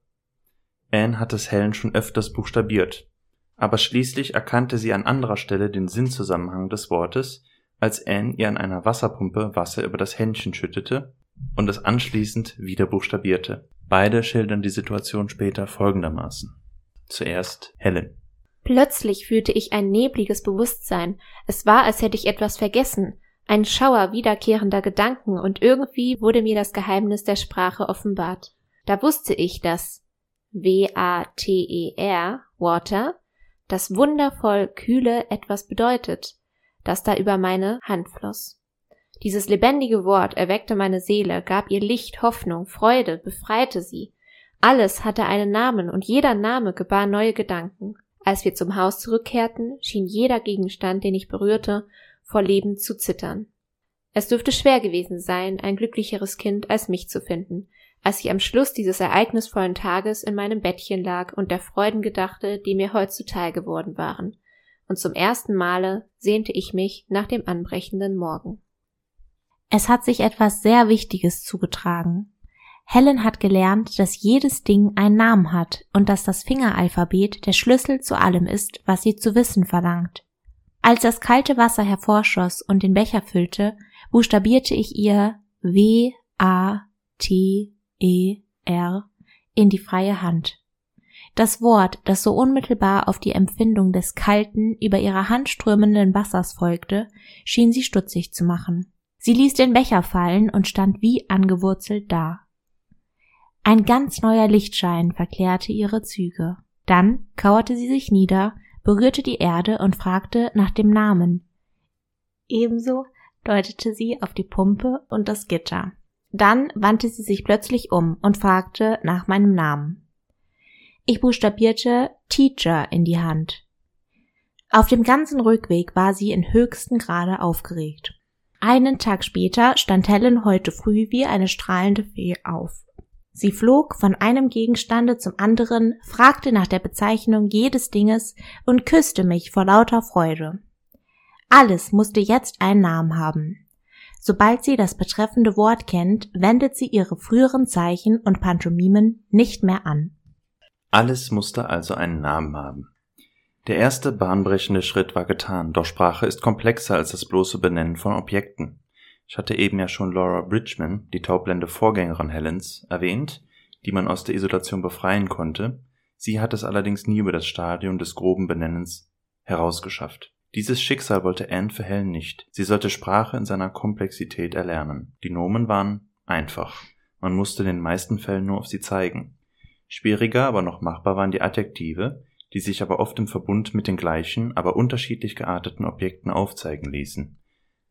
Anne hat es Helen schon öfters buchstabiert, aber schließlich erkannte sie an anderer Stelle den Sinnzusammenhang des Wortes, als Anne ihr an einer Wasserpumpe Wasser über das Händchen schüttete und es anschließend wieder buchstabierte. Beide schildern die Situation später folgendermaßen. Zuerst Helen. Plötzlich fühlte ich ein nebliges Bewusstsein. Es war, als hätte ich etwas vergessen. Ein Schauer wiederkehrender Gedanken und irgendwie wurde mir das Geheimnis der Sprache offenbart. Da wusste ich, dass W-A-T-E-R, Water, das wundervoll kühle etwas bedeutet, das da über meine Hand floss. Dieses lebendige Wort erweckte meine Seele, gab ihr Licht, Hoffnung, Freude, befreite sie. Alles hatte einen Namen und jeder Name gebar neue Gedanken. Als wir zum Haus zurückkehrten, schien jeder Gegenstand, den ich berührte, vor Leben zu zittern. Es dürfte schwer gewesen sein, ein glücklicheres Kind als mich zu finden, als ich am Schluss dieses ereignisvollen Tages in meinem Bettchen lag und der Freuden gedachte, die mir heut geworden waren. Und zum ersten Male sehnte ich mich nach dem anbrechenden Morgen. Es hat sich etwas sehr Wichtiges zugetragen. Helen hat gelernt, dass jedes Ding einen Namen hat und dass das Fingeralphabet der Schlüssel zu allem ist, was sie zu wissen verlangt. Als das kalte Wasser hervorschoss und den Becher füllte, buchstabierte ich ihr W A T E R in die freie Hand. Das Wort, das so unmittelbar auf die Empfindung des kalten, über ihrer Hand strömenden Wassers folgte, schien sie stutzig zu machen. Sie ließ den Becher fallen und stand wie angewurzelt da. Ein ganz neuer Lichtschein verklärte ihre Züge. Dann kauerte sie sich nieder, berührte die Erde und fragte nach dem Namen. Ebenso deutete sie auf die Pumpe und das Gitter. Dann wandte sie sich plötzlich um und fragte nach meinem Namen. Ich buchstabierte Teacher in die Hand. Auf dem ganzen Rückweg war sie in höchsten Grade aufgeregt. Einen Tag später stand Helen heute früh wie eine strahlende Fee auf. Sie flog von einem Gegenstande zum anderen, fragte nach der Bezeichnung jedes Dinges und küsste mich vor lauter Freude. Alles musste jetzt einen Namen haben. Sobald sie das betreffende Wort kennt, wendet sie ihre früheren Zeichen und Pantomimen nicht mehr an. Alles musste also einen Namen haben. Der erste bahnbrechende Schritt war getan, doch Sprache ist komplexer als das bloße Benennen von Objekten. Ich hatte eben ja schon Laura Bridgman, die taubblende Vorgängerin Helens, erwähnt, die man aus der Isolation befreien konnte. Sie hat es allerdings nie über das Stadium des groben Benennens herausgeschafft. Dieses Schicksal wollte Anne für Helen nicht. Sie sollte Sprache in seiner Komplexität erlernen. Die Nomen waren einfach. Man musste in den meisten Fällen nur auf sie zeigen. Schwieriger, aber noch machbar waren die Adjektive, die sich aber oft im Verbund mit den gleichen, aber unterschiedlich gearteten Objekten aufzeigen ließen.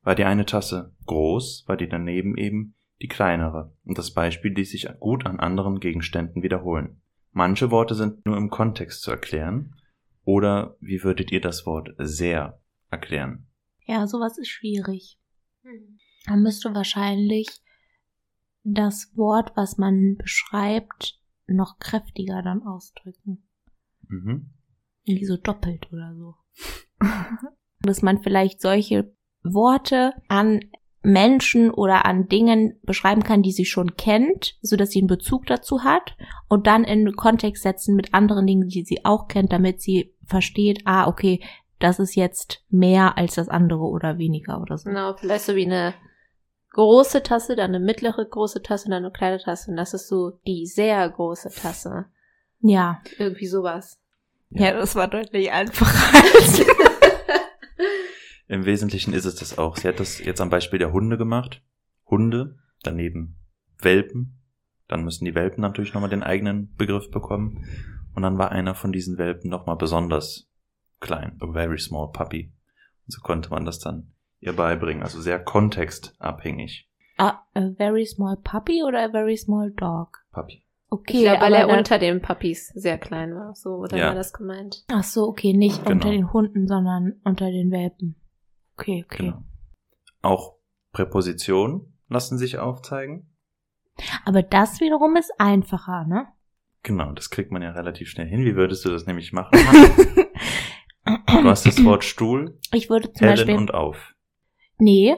War die eine Tasse groß, war die daneben eben die kleinere, und das Beispiel ließ sich gut an anderen Gegenständen wiederholen. Manche Worte sind nur im Kontext zu erklären, oder wie würdet ihr das Wort sehr erklären? Ja, sowas ist schwierig. Man müsste wahrscheinlich das Wort, was man beschreibt, noch kräftiger dann ausdrücken. Mhm. Wie so doppelt oder so. <laughs> Dass man vielleicht solche Worte an Menschen oder an Dingen beschreiben kann, die sie schon kennt, so dass sie einen Bezug dazu hat und dann in Kontext setzen mit anderen Dingen, die sie auch kennt, damit sie versteht, ah, okay, das ist jetzt mehr als das andere oder weniger oder so. Genau, vielleicht so wie eine große Tasse, dann eine mittlere große Tasse, dann eine kleine Tasse und das ist so die sehr große Tasse. Ja. Irgendwie sowas. Ja, das war deutlich einfacher <laughs> als Im Wesentlichen ist es das auch. Sie hat das jetzt am Beispiel der Hunde gemacht. Hunde, daneben Welpen. Dann müssen die Welpen natürlich nochmal den eigenen Begriff bekommen. Und dann war einer von diesen Welpen nochmal besonders klein. A very small puppy. Und so konnte man das dann ihr beibringen. Also sehr kontextabhängig. A, a very small puppy oder a very small dog? Puppy. Okay, ich glaube, weil er unter den Puppies sehr klein war. So, oder Ja. war das gemeint? Ach so, okay, nicht Genau. unter den Hunden, sondern unter den Welpen. Okay, okay. Genau. Auch Präpositionen lassen sich aufzeigen. Aber das wiederum ist einfacher, ne? Genau, das kriegt man ja relativ schnell hin. Wie würdest du das nämlich machen? <laughs> Du hast das Wort Stuhl, Ich würde zum Helen Beispiel. und auf. Nee.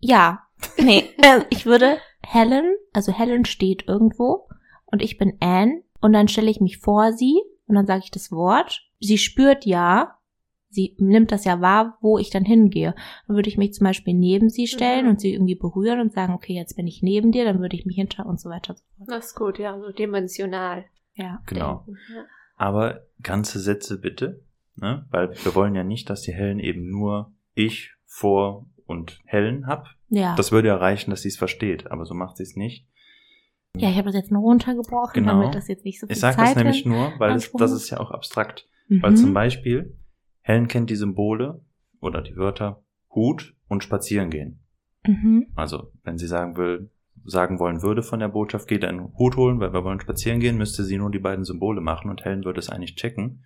Ja. Nee. äh, ich würde Helen, also Helen steht irgendwo und ich bin Anne und dann stelle ich mich vor sie und dann sage ich das Wort. Sie spürt ja, sie nimmt das ja wahr, wo ich dann hingehe. Dann würde ich mich zum Beispiel neben sie stellen Mhm. und sie irgendwie berühren und sagen, okay, jetzt bin ich neben dir, dann würde ich mich hinter und so weiter und so fort. Das ist gut, ja, so dimensional. Ja. Genau. denken, Ja. Aber ganze Sätze bitte, ne? Weil wir wollen ja nicht, dass die Helen eben nur ich vor und Helen hab. Ja. Das würde ja reichen, dass sie es versteht, aber so macht sie es nicht. Ja, ich habe das jetzt nur runtergebrochen, Genau. damit das jetzt nicht so viel Ich sage Zeit das nämlich nur, weil es, das ist ja auch abstrakt. Mhm. Weil zum Beispiel, Helen kennt die Symbole oder die Wörter Hut und spazieren gehen. Mhm. Also, wenn sie sagen will, sagen wollen würde von der Botschaft, geht einen Hut holen, weil wir wollen spazieren gehen, müsste sie nur die beiden Symbole machen und Helen würde es eigentlich checken.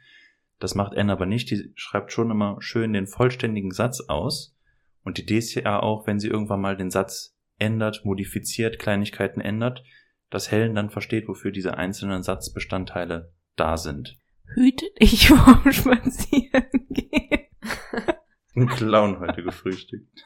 Das macht Anne aber nicht. Die schreibt schon immer schön den vollständigen Satz aus Und die Idee ist ja auch, wenn sie irgendwann mal den Satz ändert, modifiziert, Kleinigkeiten ändert, dass Helen dann versteht, wofür diese einzelnen Satzbestandteile da sind. Hüte dich <laughs> vorm Spazieren gehen. Ein Clown heute gefrühstückt.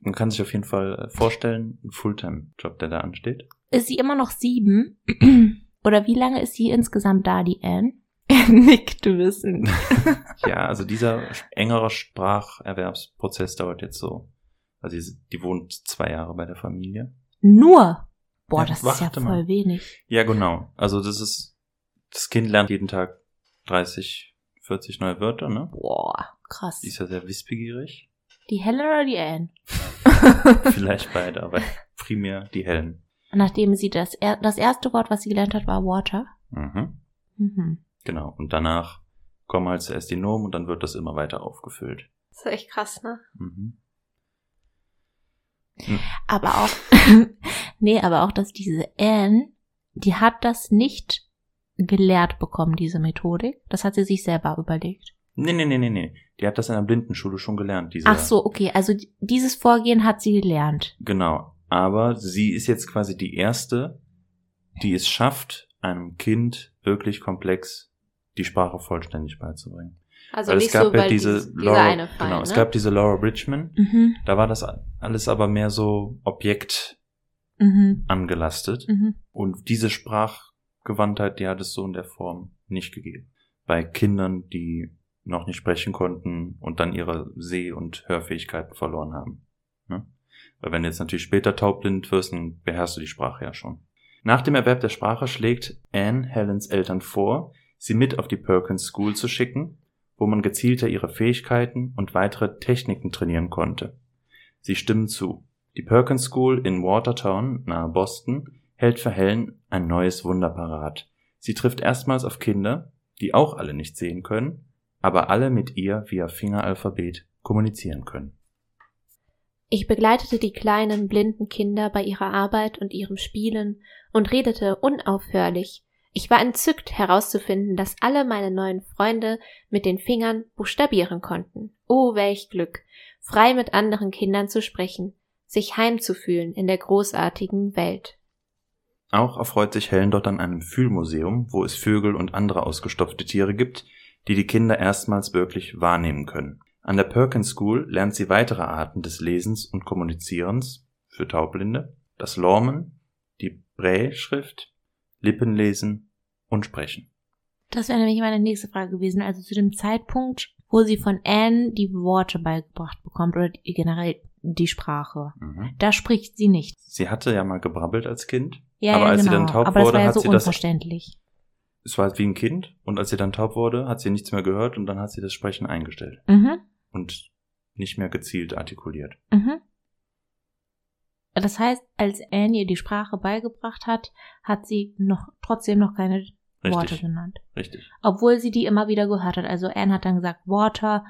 Man kann sich auf jeden Fall äh, vorstellen, ein Fulltime-Job, der da ansteht. Ist sie immer noch sieben? <clears throat> Oder wie lange ist sie insgesamt da, die Anne? <laughs> Er nickt wissen. Ja, also dieser engere Spracherwerbsprozess dauert jetzt so. Also die, die wohnt zwei Jahre bei der Familie. Nur? Boah, Ja, das ist ja voll mal. wenig. Ja, genau. Also das ist, das Kind lernt jeden Tag 30, 40 neue Wörter, ne? Boah, krass. Die ist ja sehr wissbegierig. Die Helen oder die Anne? <laughs> <laughs> Vielleicht beide, aber primär die Helen. Nachdem sie das, er das erste Wort, was sie gelernt hat, war Water. Mhm. Mhm. Genau. Und danach kommen halt zuerst die Nomen und dann wird das immer weiter aufgefüllt. Das ist echt krass, ne? Mhm. Aber auch, <laughs> nee, aber auch, dass diese Anne, die hat das nicht gelehrt bekommen, diese Methodik. Das hat sie sich selber überlegt. Nee, nee, nee, nee, nee. Die hat das in der Blindenschule schon gelernt. Diese, Ach so, okay. Also die- dieses Vorgehen hat sie gelernt. Genau. Aber sie ist jetzt quasi die erste, die es schafft, einem Kind wirklich komplex die Sprache vollständig beizubringen. Also Weil nicht es gab so, ja weil diese dies- dieser Laura, eine Fall, genau, ne? es gab diese Laura Bridgman. Mhm. Da war das alles aber mehr so Objekt Mhm. angelastet. Mhm. Und diese Sprachgewandtheit, die hat es so in der Form nicht gegeben. Bei Kindern, die noch nicht sprechen konnten und dann ihre Seh- und Hörfähigkeiten verloren haben. Ne? Weil wenn du jetzt natürlich später taubblind wirst, dann beherrschst du die Sprache ja schon. Nach dem Erwerb der Sprache schlägt Anne Helens Eltern vor, sie mit auf die Perkins School zu schicken, wo man gezielter ihre Fähigkeiten und weitere Techniken trainieren konnte. Sie stimmen zu. Die Perkins School in Watertown, nahe Boston, hält für Helen ein neues Wunder parat. Sie trifft erstmals auf Kinder, die auch alle nicht sehen können, aber alle mit ihr via Fingeralphabet kommunizieren können. Ich begleitete die kleinen blinden Kinder bei ihrer Arbeit und ihrem Spielen und redete unaufhörlich. Ich war entzückt herauszufinden, dass alle meine neuen Freunde mit den Fingern buchstabieren konnten. Oh, welch Glück, frei mit anderen Kindern zu sprechen, sich heimzufühlen in der großartigen Welt. Auch erfreut sich Helen dort an einem Fühlmuseum, wo es Vögel und andere ausgestopfte Tiere gibt, die die Kinder erstmals wirklich wahrnehmen können. An der Perkins School lernt sie weitere Arten des Lesens und Kommunizierens für Taubblinde, das Lormen, die Braille-Schrift, Lippenlesen und Sprechen. Das wäre nämlich meine nächste Frage gewesen. Also zu dem Zeitpunkt, wo sie von Anne die Worte beigebracht bekommt oder die, generell die Sprache. Mhm. Da spricht sie nicht. Sie hatte ja mal gebrabbelt als Kind. Ja, Aber ja, als sie genau. dann taub Aber das wurde, war ja hat so sie das-. Es war wie ein Kind und als sie dann taub wurde, hat sie nichts mehr gehört und dann hat sie das Sprechen eingestellt Mhm. und nicht mehr gezielt artikuliert. Mhm. Das heißt, als Anne ihr die Sprache beigebracht hat, hat sie noch trotzdem noch keine Worte Richtig, genannt. richtig. Obwohl sie die immer wieder gehört hat. Also Anne hat dann gesagt Water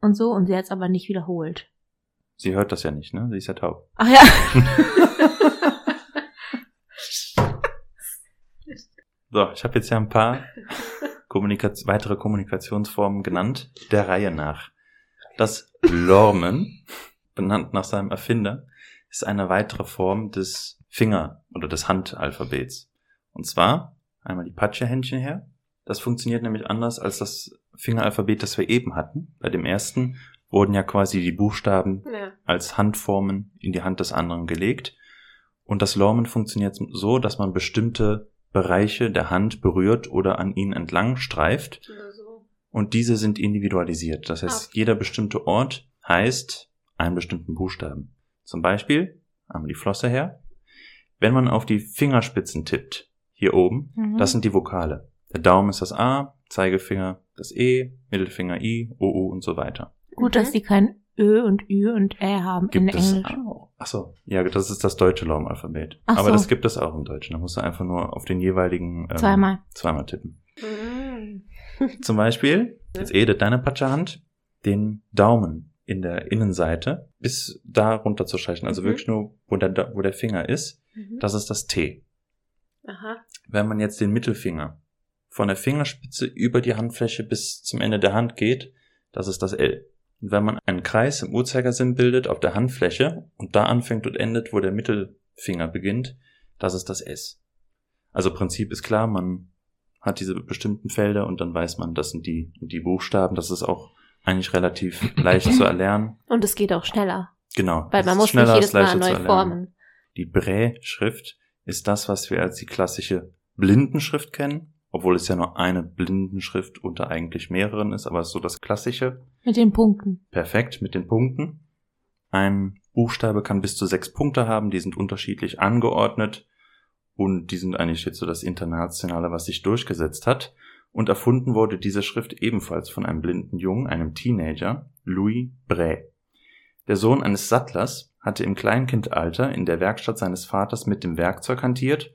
und so und sie hat es aber nicht wiederholt. Sie hört das ja nicht, ne? Sie ist ja taub. Ach ja. <laughs> So, ich habe jetzt ja ein paar Kommunika weitere Kommunikationsformen genannt, der Reihe nach. Das Lormen, benannt nach seinem Erfinder, ist eine weitere Form des Finger- oder des Handalphabets. Und zwar einmal die Patschehändchen her. Das funktioniert nämlich anders als das Fingeralphabet, das wir eben hatten. Bei dem ersten wurden ja quasi die Buchstaben Ja. als Handformen in die Hand des anderen gelegt. Und das Lormen funktioniert so, dass man bestimmte Bereiche der Hand berührt oder an ihnen entlang streift. So. Und diese sind individualisiert. Das heißt, Ah. jeder bestimmte Ort heißt einen bestimmten Buchstaben. Zum Beispiel, einmal die Flosse her. Wenn man auf die Fingerspitzen tippt, hier oben, Mhm. das sind die Vokale. Der Daumen ist das A, Zeigefinger das E, Mittelfinger I, OU und so weiter. Gut, dass Mhm. sie kein Ö und Ü und Ä haben Gibt in es Englisch. auch. Achso, ja, das ist das deutsche Laumalphabet. Ach Aber so. das gibt es auch im Deutschen. Da musst du einfach nur auf den jeweiligen ähm, Zweimal. zweimal tippen. Mhm. Zum Beispiel, <laughs> jetzt edet deine Patschehand, den Daumen in der Innenseite bis da runter zu streichen. Also Mhm. wirklich nur, wo der, wo der Finger ist. Mhm. Das ist das T. Aha. Wenn man jetzt den Mittelfinger von der Fingerspitze über die Handfläche bis zum Ende der Hand geht, das ist das L. Und wenn man einen Kreis im Uhrzeigersinn bildet auf der Handfläche und da anfängt und endet, wo der Mittelfinger beginnt, das ist das S. Also Prinzip ist klar, man hat diese bestimmten Felder und dann weiß man, das sind die, die Buchstaben. Das ist auch eigentlich relativ leicht zu <clears throat> erlernen. Und es geht auch schneller. Genau. Weil man muss schneller, nicht jedes Mal neu formen. Die Brä-Schrift ist das, was wir als die klassische Blindenschrift kennen, obwohl es ja nur eine Blindenschrift unter eigentlich mehreren ist, aber es ist so das klassische. Mit den Punkten. Perfekt mit den Punkten. Ein Buchstabe kann bis zu sechs Punkte haben, die sind unterschiedlich angeordnet und die sind eigentlich jetzt so das Internationale, was sich durchgesetzt hat. Und erfunden wurde diese Schrift ebenfalls von einem blinden Jungen, einem Teenager, Louis Bray. Der Sohn eines Sattlers hatte im Kleinkindalter in der Werkstatt seines Vaters mit dem Werkzeug hantiert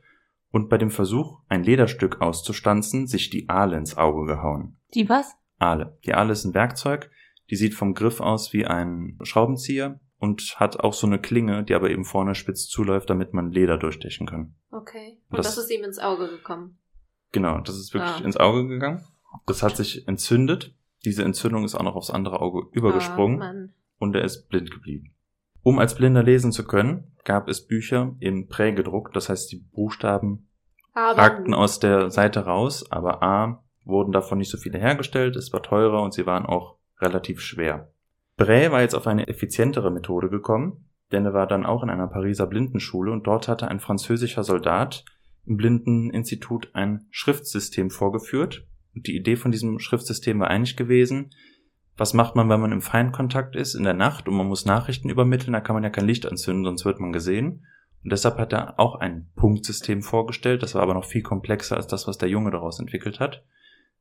und bei dem Versuch, ein Lederstück auszustanzen, sich die Ahle ins Auge gehauen. Die was? Ahle. Die Ahle ist ein Werkzeug, die sieht vom Griff aus wie ein Schraubenzieher und hat auch so eine Klinge, die aber eben vorne spitz zuläuft, damit man Leder durchstechen kann. Okay. Und das- ist ihm ins Auge gekommen. Genau, das ist wirklich Ah. ins Auge gegangen. Das hat sich entzündet. Diese Entzündung ist auch noch aufs andere Auge übergesprungen Ah, und er ist blind geblieben. Um als Blinder lesen zu können, gab es Bücher in Prägedruck, das heißt die Buchstaben Aber ragten aus der Seite raus, aber A wurden davon nicht so viele hergestellt, es war teurer und sie waren auch relativ schwer. Bray war jetzt auf eine effizientere Methode gekommen, denn er war dann auch in einer Pariser Blindenschule und dort hatte ein französischer Soldat im Blindeninstitut ein Schriftsystem vorgeführt. Und die Idee von diesem Schriftsystem war eigentlich gewesen, was macht man, wenn man im Feinkontakt ist in der Nacht und man muss Nachrichten übermitteln, da kann man ja kein Licht anzünden, sonst wird man gesehen. Und deshalb hat er auch ein Punktsystem vorgestellt, das war aber noch viel komplexer als das, was der Junge daraus entwickelt hat.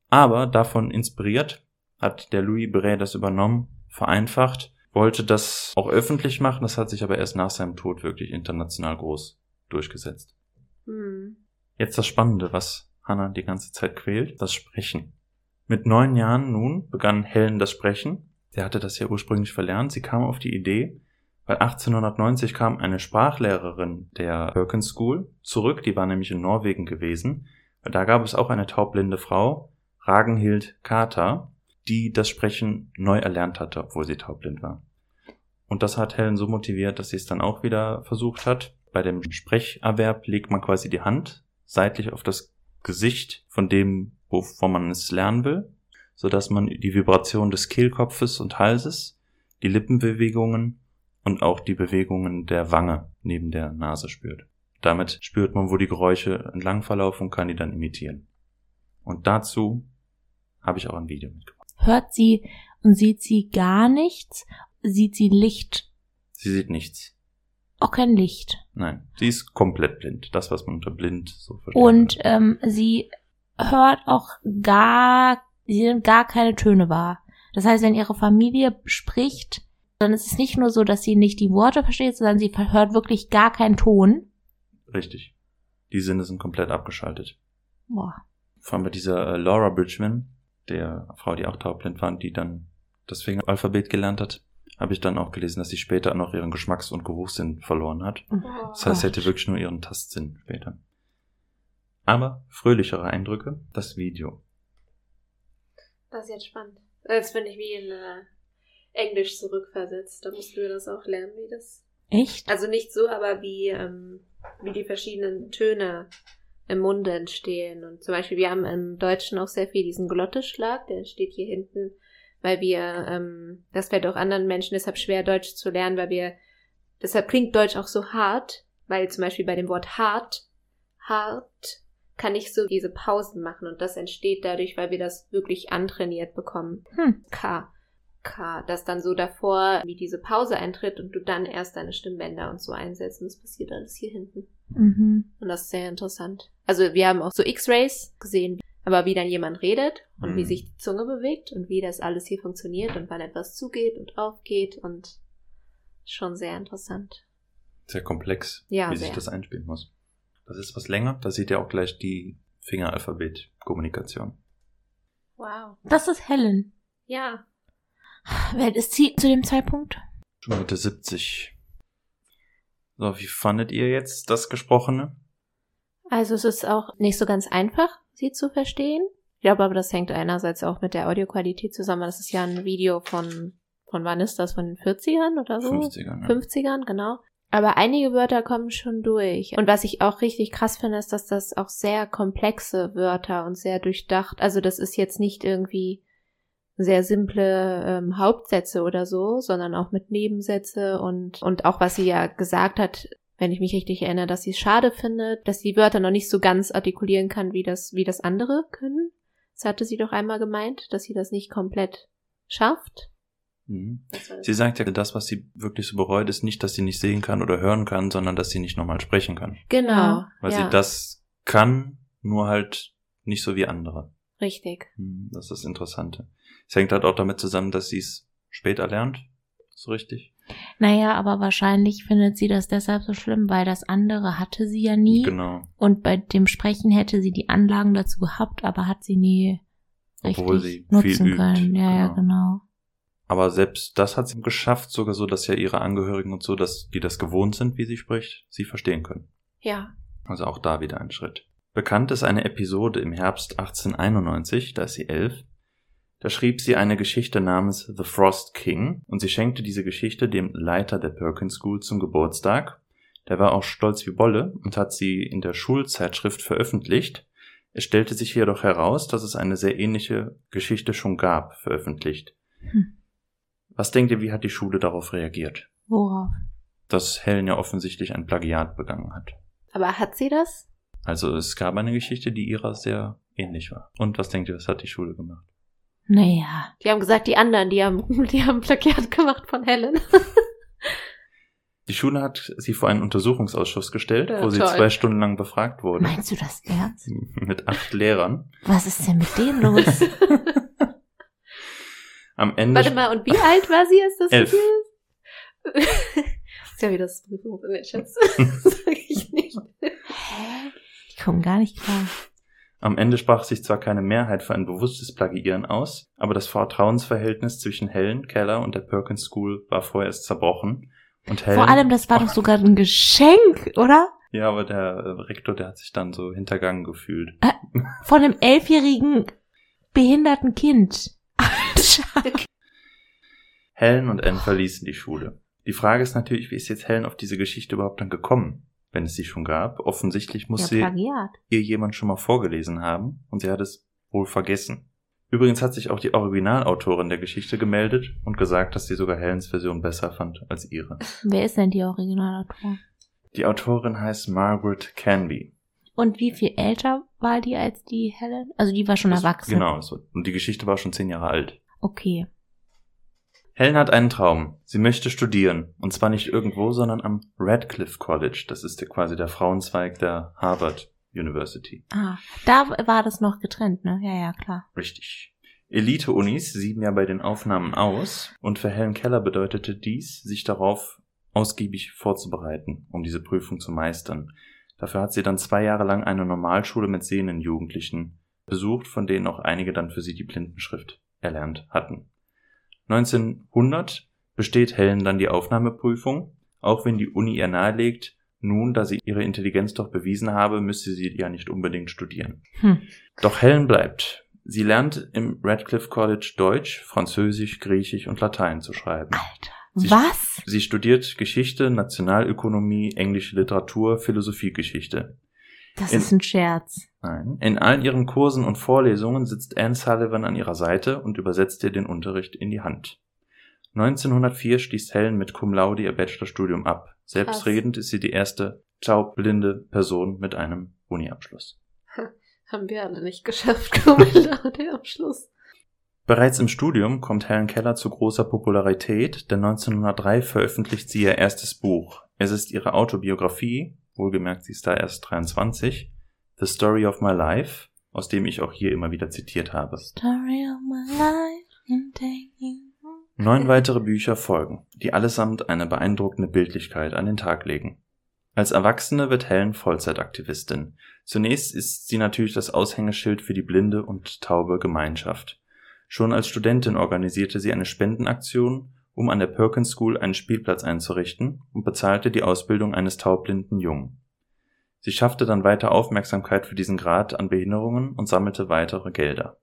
Aber davon inspiriert hat der Louis Bray das übernommen, vereinfacht, wollte das auch öffentlich machen, das hat sich aber erst nach seinem Tod wirklich international groß durchgesetzt. Hm. Jetzt das Spannende, was Hannah die ganze Zeit quält, das Sprechen. Mit neun Jahren nun begann Helen das Sprechen. Sie hatte das ja ursprünglich verlernt. Sie kam auf die Idee, weil 1890 kam eine Sprachlehrerin der Perkins School zurück, die war nämlich in Norwegen gewesen. Da gab es auch eine taubblinde Frau, Ragenhild Carter, die das Sprechen neu erlernt hatte, obwohl sie taubblind war. Und das hat Helen so motiviert, dass sie es dann auch wieder versucht hat. Bei dem Sprecherwerb legt man quasi die Hand seitlich auf das Gesicht von dem, wovon man es lernen will, so dass man die Vibration des Kehlkopfes und Halses, die Lippenbewegungen und auch die Bewegungen der Wange neben der Nase spürt. Damit spürt man, wo die Geräusche entlang verlaufen und kann die dann imitieren. Und dazu habe ich auch ein Video mitgebracht. Hört sie und sieht sie gar nichts? Sieht sie Licht? Sie sieht nichts. Auch kein Licht. Nein, sie ist komplett blind. Das, was man unter blind so versteht. Und ähm, sie hört auch gar, sie nimmt gar keine Töne wahr. Das heißt, wenn ihre Familie spricht, dann ist es nicht nur so, dass sie nicht die Worte versteht, sondern sie hört wirklich gar keinen Ton. Richtig. Die Sinne sind komplett abgeschaltet. Boah. Vor allem bei dieser äh, Laura Bridgman, der Frau, die auch taubblind war, und die dann das Fingeralphabet gelernt hat, habe ich dann auch gelesen, dass sie später noch ihren Geschmacks- und Geruchssinn verloren hat. Das heißt, sie hätte wirklich nur ihren Tastsinn später. Aber fröhlichere Eindrücke, das Video. Das ist jetzt spannend. Jetzt bin ich wie in äh, Englisch zurückversetzt. Da mussten wir das auch lernen, wie das. Echt? Also nicht so, aber wie, ähm, wie die verschiedenen Töne im Munde entstehen. Und zum Beispiel, wir haben im Deutschen auch sehr viel diesen Glottisschlag, der steht hier hinten, weil wir, ähm, das fällt auch anderen Menschen deshalb schwer, Deutsch zu lernen, weil wir, deshalb klingt Deutsch auch so hart, weil zum Beispiel bei dem Wort hart, hart, kann ich so diese Pausen machen und das entsteht dadurch, weil wir das wirklich antrainiert bekommen. Hm. K. K. Dass dann so davor wie diese Pause eintritt und du dann erst deine Stimmbänder und so einsetzt und das passiert alles hier hinten. Mhm. Und das ist sehr interessant. Also wir haben auch so X-Rays gesehen, aber wie dann jemand redet und wie Mhm. sich die Zunge bewegt und wie das alles hier funktioniert und wann etwas zugeht und aufgeht und schon sehr interessant. Sehr komplex, Ja, wie sich sehr. das einspielen muss. Das ist was länger, da seht ihr auch gleich die Fingeralphabet-Kommunikation. Wow. Das ist Helen. Ja. Alt ist sie zu dem Zeitpunkt? Schon Mitte 70. So, wie fandet ihr jetzt das Gesprochene? Also es ist auch nicht so ganz einfach, sie zu verstehen. glaube aber, das hängt einerseits auch mit der Audioqualität zusammen. Das ist ja ein Video von, von wann ist das? Von den 40ern oder so? 50ern, ja. 50ern, genau. Aber einige Wörter kommen schon durch. Und was ich auch richtig krass finde, ist, dass das auch sehr komplexe Wörter und sehr durchdacht. Also das ist jetzt nicht irgendwie sehr simple ähm, Hauptsätze oder so, sondern auch mit Nebensätze und, und auch was sie ja gesagt hat, wenn ich mich richtig erinnere, dass sie es schade findet, dass sie Wörter noch nicht so ganz artikulieren kann, wie das, wie das andere können. Das hatte sie doch einmal gemeint, dass sie das nicht komplett schafft. Mhm. Sie sagt ja, das, was sie wirklich so bereut, ist nicht, dass sie nicht sehen kann oder hören kann, sondern dass sie nicht nochmal sprechen kann. Genau. Weil ja. sie das kann, nur halt nicht so wie andere. Richtig. Mhm, Das ist das Interessante. Es hängt halt auch damit zusammen, dass sie es später lernt. So richtig? Naja, aber wahrscheinlich findet sie das deshalb so schlimm, weil das andere hatte sie ja nie. Genau. Und bei dem Sprechen hätte sie die Anlagen dazu gehabt, aber hat sie nie Obwohl richtig sie viel nutzen übt, können. Ja, ja, genau. genau. Aber selbst das hat sie geschafft, sogar so, dass ja ihre Angehörigen und so, dass die das gewohnt sind, wie sie spricht, sie verstehen können. Ja. Also auch da wieder ein Schritt. Bekannt ist eine Episode im Herbst 1891, da ist sie elf. Da schrieb sie eine Geschichte namens The Frost King und sie schenkte diese Geschichte dem Leiter der Perkins School zum Geburtstag. Der war auch stolz wie Bolle und hat sie in der Schulzeitschrift veröffentlicht. Es stellte sich jedoch heraus, dass es eine sehr ähnliche Geschichte schon gab, veröffentlicht. Hm. Was denkt ihr, wie hat die Schule darauf reagiert? Worauf? Dass Helen ja offensichtlich ein Plagiat begangen hat. Aber hat sie das? Also es gab eine Geschichte, die ihrer sehr ähnlich war. Und was denkt ihr, was hat die Schule gemacht? Naja. Die haben gesagt, die anderen, die haben, <laughs> die haben Plagiat gemacht von Helen. Die Schule hat sie vor einen Untersuchungsausschuss gestellt, Ja, wo sie toll. zwei Stunden lang befragt wurde. Meinst du das ernst? <laughs> Mit acht Lehrern. Was ist denn mit denen los? <laughs> Am Ende. Warte mal, und wie alt war sie, als das Elf. passiert ist? ja wieder das Prüfungsschätz. Sag ich nicht. Hä? Ich komme gar nicht klar. Am Ende sprach sich zwar keine Mehrheit für ein bewusstes Plagiieren aus, aber das Vertrauensverhältnis zwischen Helen Keller und der Perkins School war vorerst zerbrochen. Und Helen, Vor allem, das war doch sogar ein Geschenk, oder? Ja, aber der äh, Rektor, der hat sich dann so hintergangen gefühlt. Von einem elfjährigen behinderten Kind. Alter. Helen und Anne verließen die Schule. Die Frage ist natürlich, wie ist jetzt Helen auf diese Geschichte überhaupt dann gekommen, wenn es sie schon gab? Offensichtlich muss Ja, sie ihr jemand schon mal vorgelesen haben und sie hat es wohl vergessen. Übrigens hat sich auch die Originalautorin der Geschichte gemeldet und gesagt, dass sie sogar Helens Version besser fand als ihre. <laughs> Wer ist denn die Originalautor? Die Autorin heißt Margaret Canby. Und wie viel älter war die als die Helen? Also die war schon Das- erwachsen. Genau, so. und die Geschichte war schon zehn Jahre alt. Okay. Helen hat einen Traum. Sie möchte studieren. Und zwar nicht irgendwo, sondern am Radcliffe College. Das ist quasi der Frauenzweig der Harvard University. Ah, da war das noch getrennt, ne? Ja, ja, klar. Richtig. Elite-Unis sieben ja bei den Aufnahmen aus und für Helen Keller bedeutete dies, sich darauf ausgiebig vorzubereiten, um diese Prüfung zu meistern. Dafür hat sie dann zwei Jahre lang eine Normalschule mit sehenden Jugendlichen besucht, von denen auch einige dann für sie die Blindenschrift erlernt hatten. 1900 besteht Helen dann die Aufnahmeprüfung, auch wenn die Uni ihr nahelegt, nun, da sie ihre Intelligenz doch bewiesen habe, müsste sie ja nicht unbedingt studieren. Hm. Doch Helen bleibt. Sie lernt im Radcliffe College Deutsch, Französisch, Griechisch und Latein zu schreiben. Alter. Sie- Was? Sie studiert Geschichte, Nationalökonomie, englische Literatur, Philosophiegeschichte. Das In- ist ein Scherz. Nein. In all ihren Kursen und Vorlesungen sitzt Anne Sullivan an ihrer Seite und übersetzt ihr den Unterricht in die Hand. 1904 schließt Helen mit Cum Laude ihr Bachelorstudium ab. Selbstredend ist sie die erste taubblinde Person mit einem Uniabschluss. Haben wir alle nicht geschafft, <laughs> Kummer, der Abschluss. Bereits im Studium kommt Helen Keller zu großer Popularität, denn 1903 veröffentlicht sie ihr erstes Buch. Es ist ihre Autobiografie, wohlgemerkt sie ist da erst 23, The Story of My Life, aus dem ich auch hier immer wieder zitiert habe. Story of my life Neun weitere Bücher folgen, die allesamt eine beeindruckende Bildlichkeit an den Tag legen. Als Erwachsene wird Helen Vollzeitaktivistin. Zunächst ist sie natürlich das Aushängeschild für die blinde und taube Gemeinschaft. Schon als Studentin organisierte sie eine Spendenaktion, um an der Perkins School einen Spielplatz einzurichten und bezahlte die Ausbildung eines taubblinden Jungen. Sie schaffte dann weiter Aufmerksamkeit für diesen Grad an Behinderungen und sammelte weitere Gelder.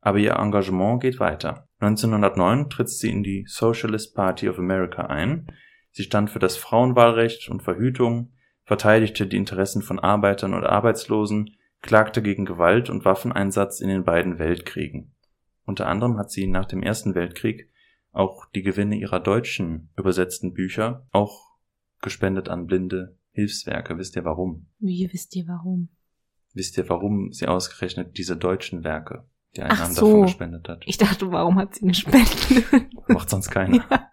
Aber ihr Engagement geht weiter. 1909 tritt sie in die Socialist Party of America ein. Sie stand für das Frauenwahlrecht und Verhütung, verteidigte die Interessen von Arbeitern und Arbeitslosen, klagte gegen Gewalt und Waffeneinsatz in den beiden Weltkriegen. Unter anderem hat sie nach dem Ersten Weltkrieg auch die Gewinne ihrer deutschen übersetzten Bücher auch gespendet an blinde Hilfswerke. Wisst ihr warum? Wie wisst ihr warum? Wisst ihr, warum sie ausgerechnet diese deutschen Werke die Einnahmen Ach so. davon gespendet hat? Ich dachte, warum hat sie gespendet? <laughs> Macht sonst keiner. Ja.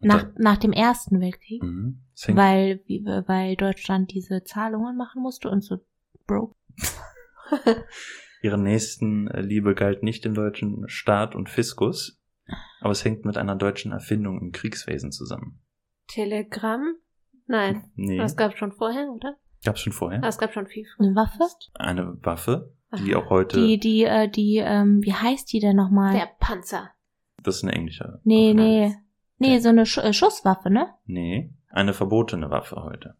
Nach, da- nach dem Ersten Weltkrieg? Mhm. Es hängt- Weil, wie- weil Deutschland diese Zahlungen machen musste und so broke. <laughs> Ihre nächsten äh, Liebe galt nicht dem deutschen Staat und Fiskus, aber es hängt mit einer deutschen Erfindung im Kriegswesen zusammen. Telegramm? Nein. Nee, Das gab schon vorher, oder? gab's schon vorher. Das gab schon viel früher. Eine Waffe? Eine Waffe, die Aha. auch heute, Die, die, äh, die, ähm, wie heißt die denn nochmal? Der Panzer. das ist eine englische. Nee, Original. nee. Nee, so eine Sch äh, Schusswaffe, ne? Nee, eine verbotene Waffe heute.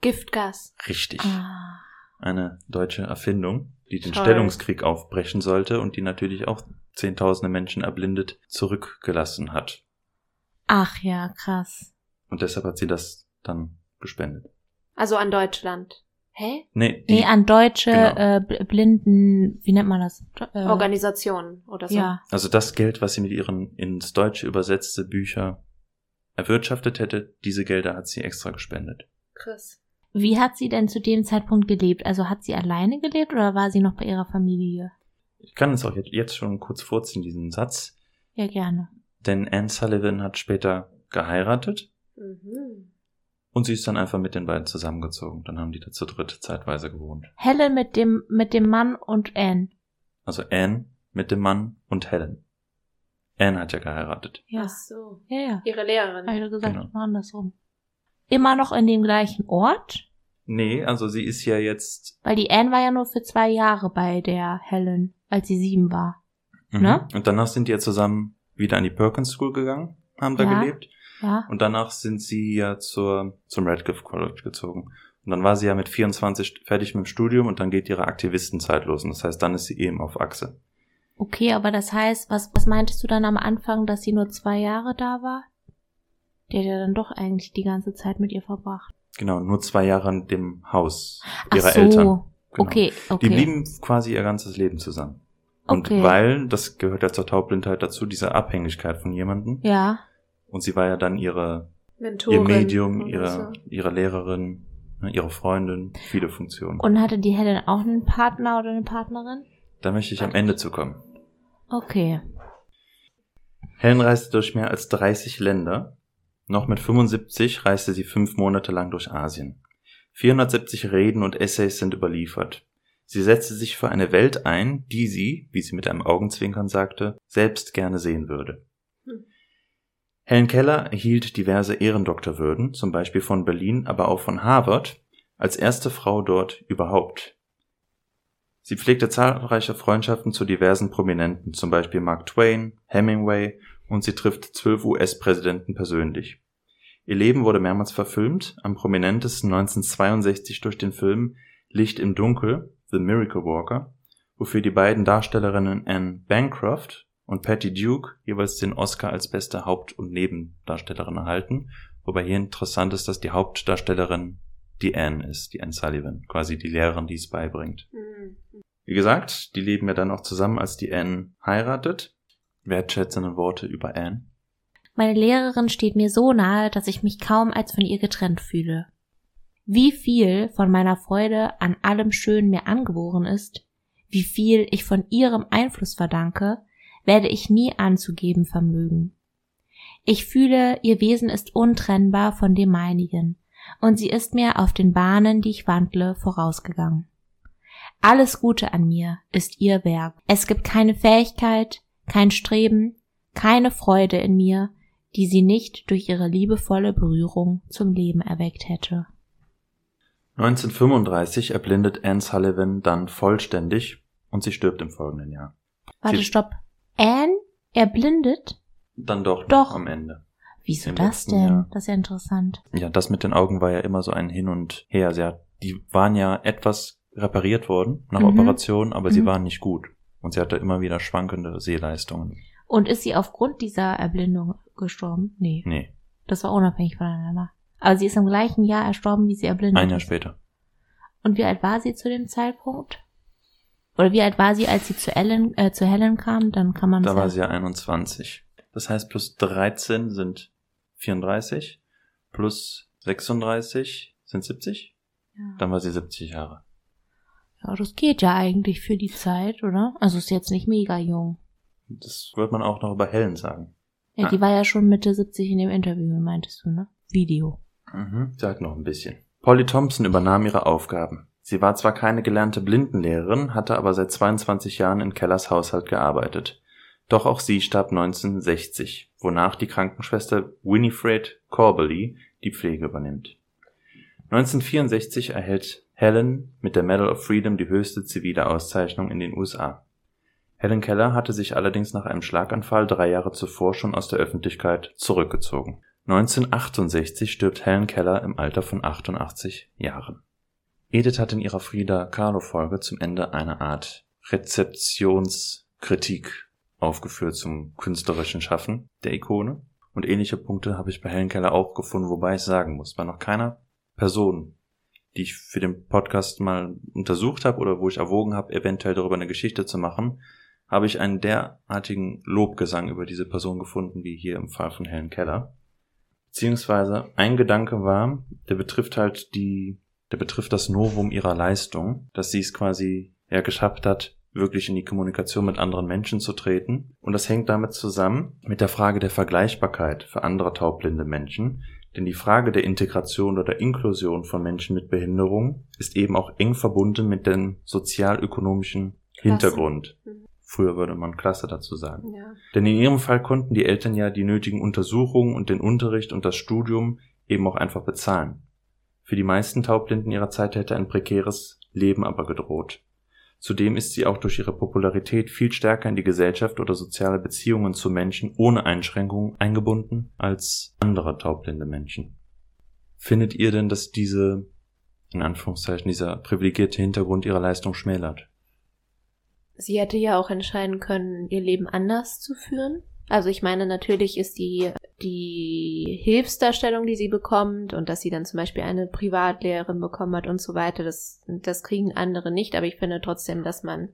Giftgas. Richtig. Ah. Eine deutsche Erfindung, die den Toll. Stellungskrieg aufbrechen sollte und die natürlich auch zehntausende Menschen erblindet zurückgelassen hat. Ach ja, krass. Und deshalb hat sie das dann gespendet. Also an Deutschland. Hä? Nee, die, Nee, an deutsche Genau. äh, bl- blinden, wie nennt man das? Äh, Organisationen oder so. Ja. also das Geld, was sie mit ihren ins Deutsche übersetzte Bücher erwirtschaftet hätte, diese Gelder hat sie extra gespendet. Krass. Wie hat sie denn zu dem Zeitpunkt gelebt? Also hat sie alleine gelebt oder war sie noch bei ihrer Familie? Ich kann es auch jetzt- jetzt schon kurz vorziehen, diesen Satz. Ja, gerne. Denn Anne Sullivan hat später geheiratet Mhm. Und sie ist dann einfach mit den beiden zusammengezogen. Dann haben die da zu dritt zeitweise gewohnt. Helen mit dem, mit dem Mann und Anne. Also Anne mit dem Mann und Helen. Anne hat ja geheiratet. Ja. Ach so. Ja, ja. Ihre Lehrerin. Hab ich doch gesagt, Genau. andersrum. Immer noch in dem gleichen Ort? Nee, also sie ist ja jetzt. Weil die Anne war ja nur für zwei Jahre bei der Helen, als sie sieben war. Mhm. Ne? Und danach sind die ja zusammen wieder an die Perkins School gegangen, haben da Ja. gelebt. Ja. Und danach sind sie ja zur, zum Radcliffe College gezogen. Und dann war sie ja mit 24 fertig mit dem Studium und dann geht ihre Aktivistenzeit los. Und das heißt, dann ist sie eben auf Achse. Okay, aber das heißt, was, was meintest du dann am Anfang, dass sie nur zwei Jahre da war? Die hat ja dann doch eigentlich die ganze Zeit mit ihr verbracht. Genau, nur zwei Jahre an dem Haus Ach ihrer so. Eltern. Genau. Okay, okay. Die blieben quasi ihr ganzes Leben zusammen. Und Okay. weil, das gehört ja zur Taubblindheit dazu, diese Abhängigkeit von jemandem. ja. Und sie war ja dann ihre, Mentorin. ihr Medium, ihre, so. ihre Lehrerin, ne, ihre Freundin, viele Funktionen. Und hatte die Helen auch einen Partner oder eine Partnerin? da möchte ich am Ende zu kommen. Okay. Helen reiste durch mehr als 30 Länder. Noch mit 75 reiste sie fünf Monate lang durch Asien. 470 Reden und Essays sind überliefert. Sie setzte sich für eine Welt ein, die sie, wie sie mit einem Augenzwinkern sagte, selbst gerne sehen würde. Helen Keller erhielt diverse Ehrendoktorwürden, zum Beispiel von Berlin, aber auch von Harvard, als erste Frau dort überhaupt. Sie pflegte zahlreiche Freundschaften zu diversen Prominenten, zum Beispiel Mark Twain, Hemingway und sie trifft zwölf US-Präsidenten persönlich. Ihr Leben wurde mehrmals verfilmt, am prominentesten 1962 durch den Film Licht im Dunkel, The Miracle Walker, wofür die beiden Darstellerinnen Anne Bancroft und Patty Duke jeweils den Oscar als beste Haupt- und Nebendarstellerin erhalten, wobei hier interessant ist, dass die Hauptdarstellerin die Anne ist, die Anne Sullivan, quasi die Lehrerin, die es beibringt. Mhm. Wie gesagt, die leben ja dann auch zusammen, als die Anne heiratet. Wertschätzende Worte über Anne. Meine Lehrerin steht mir so nahe, dass ich mich kaum als von ihr getrennt fühle. Wie viel von meiner Freude an allem Schönen mir angeboren ist, wie viel ich von ihrem Einfluss verdanke, werde ich nie anzugeben vermögen. Ich fühle, ihr Wesen ist untrennbar von dem meinigen, und sie ist mir auf den Bahnen, die ich wandle, vorausgegangen. Alles Gute an mir ist ihr Werk. Es gibt keine Fähigkeit, kein Streben, keine Freude in mir, die sie nicht durch ihre liebevolle Berührung zum Leben erweckt hätte. 1935 erblindet Anne Sullivan dann vollständig und sie stirbt im folgenden Jahr. Warte, Sie- stopp. Anne erblindet? Dann doch, Doch. am Ende. Wieso Im das letzten denn? Jahr. Das ist ja interessant. Ja, das mit den Augen war ja immer so ein Hin und Her. Sie hat, die waren ja etwas repariert worden nach Mhm. Operation, aber sie Mhm. waren nicht gut. Und sie hatte immer wieder schwankende Sehleistungen. Und ist sie aufgrund dieser Erblindung gestorben? Nee, Nee, das war unabhängig voneinander. Aber sie ist im gleichen Jahr erstorben, wie sie erblindet ein Jahr ist. später. Und wie alt war sie zu dem Zeitpunkt? Oder wie alt war sie, als sie zu Ellen, äh, zu Helen kam? Dann kann man Da war sie ja 21. Das heißt, plus 13 sind 34, plus 36 sind 70. Ja. Dann war sie 70 Jahre. ja, das geht ja eigentlich für die Zeit, oder? Also ist jetzt nicht mega jung. Das wird man auch noch über Helen sagen. Ja, Ah. die war ja schon Mitte 70 in dem Interview, meintest du, ne? Video. Mhm, sag noch ein bisschen. Polly Thompson übernahm ihre Aufgaben. Sie war zwar keine gelernte Blindenlehrerin, hatte aber seit 22 Jahren in Kellers Haushalt gearbeitet. Doch auch sie starb 1960, wonach die Krankenschwester Winifred Corbally die Pflege übernimmt. 1964 erhält Helen mit der Medal of Freedom die höchste zivile Auszeichnung in den USA. Helen Keller hatte sich allerdings nach einem Schlaganfall drei Jahre zuvor schon aus der Öffentlichkeit zurückgezogen. 1968 stirbt Helen Keller im Alter von 88 Jahren. Edith hat in ihrer Frida Kahlo Folge zum Ende eine Art Rezeptionskritik aufgeführt zum künstlerischen Schaffen der Ikone. Und ähnliche Punkte habe ich bei Helen Keller auch gefunden, wobei ich sagen muss, bei noch keiner Person, die ich für den Podcast mal untersucht habe oder wo ich erwogen habe, eventuell darüber eine Geschichte zu machen, habe ich einen derartigen Lobgesang über diese Person gefunden, wie hier im Fall von Helen Keller. Beziehungsweise ein Gedanke war, der betrifft halt die, der betrifft das Novum ihrer Leistung, dass sie es quasi ja geschafft hat, wirklich in die Kommunikation mit anderen Menschen zu treten. Und das hängt damit zusammen mit der Frage der Vergleichbarkeit für andere taubblinde Menschen. Denn die Frage der Integration oder Inklusion von Menschen mit Behinderung ist eben auch eng verbunden mit dem sozialökonomischen. Hintergrund. Mhm. Früher würde man Klasse dazu sagen. Ja. Denn in ihrem Fall konnten die Eltern ja die nötigen Untersuchungen und den Unterricht und das Studium eben auch einfach bezahlen. Für die meisten Taubblinden ihrer Zeit hätte ein prekäres Leben aber gedroht. Zudem ist sie auch durch ihre Popularität viel stärker in die Gesellschaft oder soziale Beziehungen zu Menschen ohne Einschränkungen eingebunden als andere taubblinde Menschen. Findet ihr denn, dass diese, in Anführungszeichen, dieser privilegierte Hintergrund ihre Leistung schmälert? Sie hätte ja auch entscheiden können, ihr Leben anders zu führen. Also ich meine, natürlich ist die, die Hilfsdarstellung, die sie bekommt und dass sie dann zum Beispiel eine Privatlehrerin bekommen hat und so weiter, das, das kriegen andere nicht. Aber ich finde trotzdem, dass man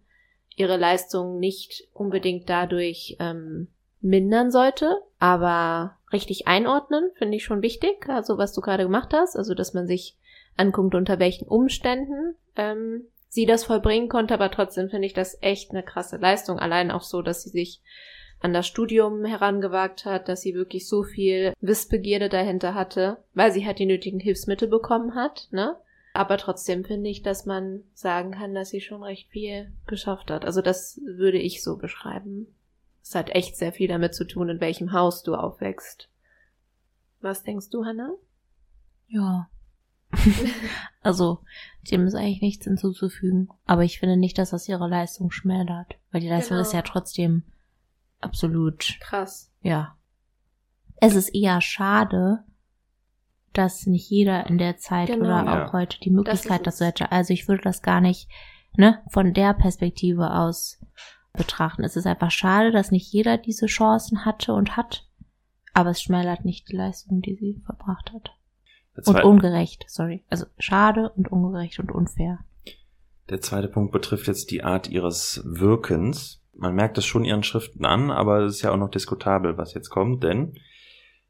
ihre Leistung nicht unbedingt dadurch ähm, mindern sollte, aber richtig einordnen finde ich schon wichtig. Also was du gerade gemacht hast, also dass man sich anguckt, unter welchen Umständen ähm, sie das vollbringen konnte, aber trotzdem finde ich das echt eine krasse Leistung. Allein auch so, dass sie sich an das Studium herangewagt hat, dass sie wirklich so viel Wissbegierde dahinter hatte, weil sie halt die nötigen Hilfsmittel bekommen hat, ne? Aber trotzdem finde ich, dass man sagen kann, dass sie schon recht viel geschafft hat. Also das würde ich so beschreiben. Es hat echt sehr viel damit zu tun, in welchem Haus du aufwächst. Was denkst du, Hannah? Ja. <laughs> also, dem ist eigentlich nichts hinzuzufügen. Aber ich finde nicht, dass das ihre Leistung schmälert. Weil die Leistung Genau. ist ja trotzdem absolut, Krass. ja. Es ist eher schade, dass nicht jeder in der Zeit Genau. oder Ja. auch heute die Möglichkeit dazu hätte. Also ich würde das gar nicht, ne, von der Perspektive aus betrachten. Es ist einfach schade, dass nicht jeder diese Chancen hatte und hat. Aber es schmälert nicht die Leistung, die sie verbracht hat. Und ungerecht, sorry. Also schade und ungerecht und unfair. Der zweite Punkt betrifft jetzt die Art ihres Wirkens. Man merkt es schon ihren Schriften an, aber es ist ja auch noch diskutabel, was jetzt kommt, denn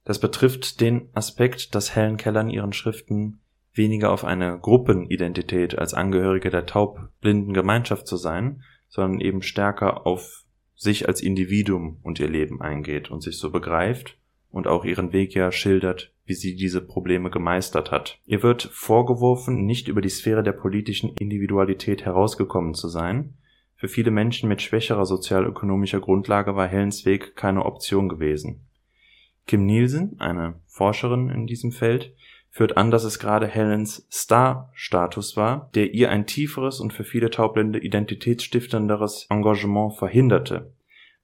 das betrifft den Aspekt, dass Helen Keller in ihren Schriften weniger auf eine Gruppenidentität als Angehörige der taubblinden Gemeinschaft zu sein, sondern eben stärker auf sich als Individuum und ihr Leben eingeht und sich so begreift und auch ihren Weg ja schildert, wie sie diese Probleme gemeistert hat. Ihr wird vorgeworfen, nicht über die Sphäre der politischen Individualität herausgekommen zu sein. Für viele Menschen mit schwächerer sozialökonomischer Grundlage war Helens Weg keine Option gewesen. Kim Nielsen, eine Forscherin in diesem Feld, führt an, dass es gerade Helens Star-Status war, der ihr ein tieferes und für viele Taubblinde identitätsstiftenderes Engagement verhinderte,